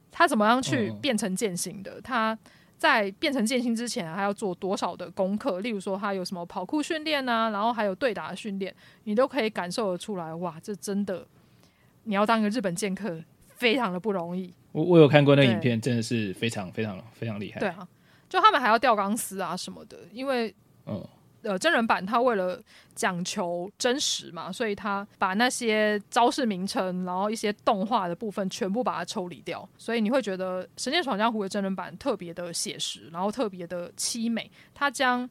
他怎么样去变成剑心的？他在变成剑心之前还要做多少的功课？例如说他有什么跑酷训练啊，然后还有对打训练，你都可以感受得出来。哇，这真的你要当一个日本剑客非常的不容易。我我有看过那影片，真的是非常非常非常厉害。对啊，就他们还要吊钢丝啊什么的，因为嗯。呃，真人版它为了讲求真实嘛，所以它把那些招式名称，然后一些动画的部分全部把它抽离掉，所以你会觉得《神剑闯江湖》的真人版特别的写实，然后特别的凄美。它将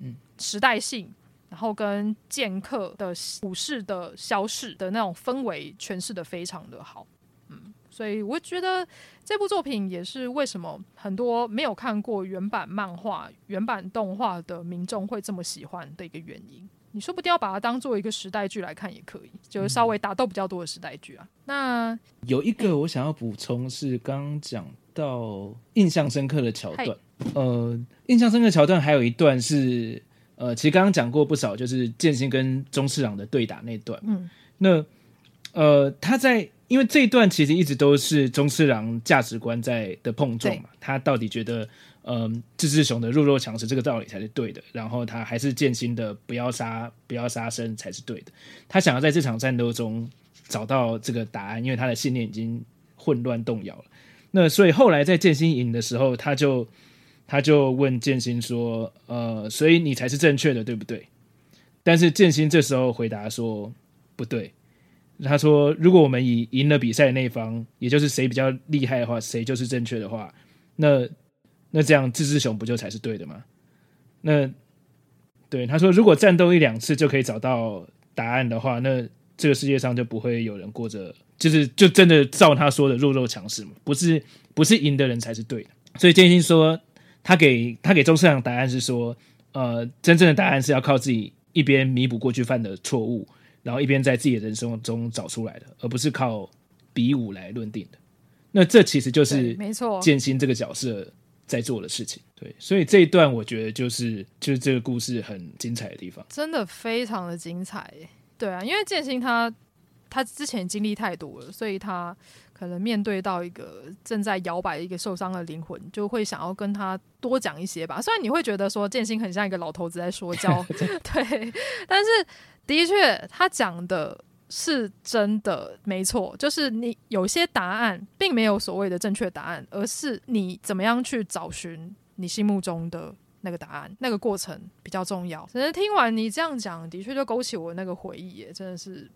嗯时代性，然后跟剑客的武士的消逝的那种氛围诠释的非常的好，嗯。所以我觉得这部作品也是为什么很多没有看过原版漫画、原版动画的民众会这么喜欢的一个原因。你说不定要把它当做一个时代剧来看也可以，就是稍微打斗比较多的时代剧啊。那有一个我想要补充是刚讲到印象深刻的桥段，呃，印象深刻的桥段还有一段是呃，其实刚刚讲过不少，就是剑心跟宗次郎的对打那段。嗯，那呃，他在。因为这一段其实一直都是宗次郎价值观在的碰撞嘛，他到底觉得，嗯，志志雄的弱肉强食这个道理才是对的，然后他还是剑心的不要杀不要杀生才是对的，他想要在这场战斗中找到这个答案，因为他的信念已经混乱动摇了。那所以后来在剑心赢的时候，他就他就问剑心说，呃，所以你才是正确的，对不对？但是剑心这时候回答说，不对。他说：“如果我们以赢了比赛那一方，也就是谁比较厉害的话，谁就是正确的话，那那这样志志雄不就才是对的吗？那对他说，如果战斗一两次就可以找到答案的话，那这个世界上就不会有人过着就是就真的照他说的弱肉强食嘛？不是不是赢的人才是对的。所以建新说，他给他给宗次郎答案是说，呃，真正的答案是要靠自己一边弥补过去犯的错误。”然后一边在自己的人生中找出来的，而不是靠比武来论定的。那这其实就是没错，剑心这个角色在做的事情。对，所以这一段我觉得就是就是这个故事很精彩的地方，真的非常的精彩。对啊，因为剑心他他之前经历太多了，所以他可能面对到一个正在摇摆的一个受伤的灵魂，就会想要跟他多讲一些吧。虽然你会觉得说剑心很像一个老头子在说教，对，但是。的确，他讲的是真的，没错。就是你有些答案并没有所谓的正确答案，而是你怎么样去找寻你心目中的那个答案，那个过程比较重要。只是听完你这样讲，的确就勾起我那个回忆耶，真的是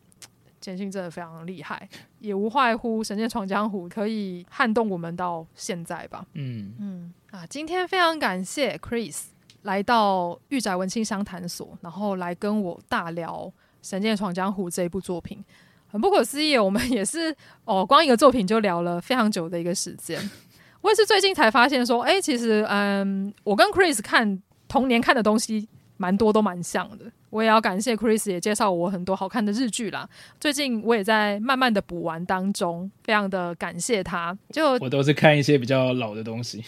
坚信真的非常厉害，也无外乎《神剑闯江湖》可以撼动我们到现在吧。嗯嗯啊，今天非常感谢 Chris。来到御宅文青商谈所，然后来跟我大聊《神剑闯江湖》这一部作品，很不可思议。我们也是哦，光一个作品就聊了非常久的一个时间。我也是最近才发现说，哎，其实嗯，我跟 Chris 看童年看的东西蛮多，都蛮像的。我也要感谢 Chris 也介绍我很多好看的日剧啦。最近我也在慢慢的补完当中，非常的感谢他。就我都是看一些比较老的东西。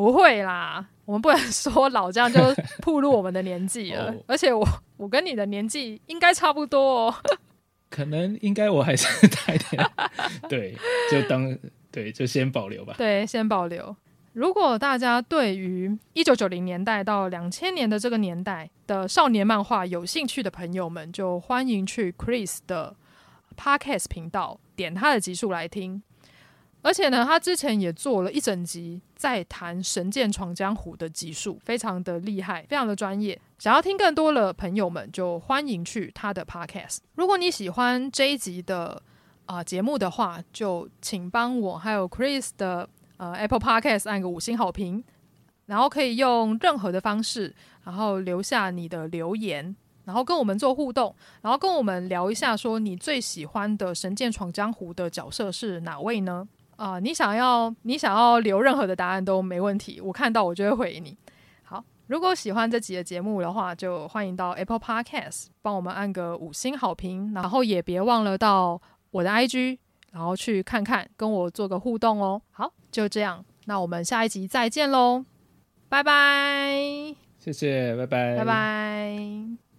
不会啦，我们不能说老这样就 暴露我们的年纪了。而且我我跟你的年纪应该差不多哦。可能应该我还是大一点，对，就当对，就先保留吧。对，先保留。如果大家对于一九九零年代到两千年的这个年代的少年漫画有兴趣的朋友们，就欢迎去 Chris 的 Podcast 频道点他的集数来听。而且呢，他之前也做了一整集在谈《神剑闯江湖》的集数，非常的厉害，非常的专业。想要听更多的朋友们，就欢迎去他的 Podcast。如果你喜欢这一集的啊、节目的话，就请帮我还有 Chris 的呃 Apple Podcast 按个五星好评，然后可以用任何的方式，然后留下你的留言，然后跟我们做互动，然后跟我们聊一下，说你最喜欢的《神剑闯江湖》的角色是哪位呢？啊、呃，你想要你想要留任何的答案都没问题，我看到我就会回你。好，如果喜欢这集的节目的话，就欢迎到 Apple Podcast 帮我们按个五星好评，然后也别忘了到我的 IG，然后去看看，跟我做个互动哦。好，就这样，那我们下一集再见喽，拜拜。谢谢，拜拜，拜拜。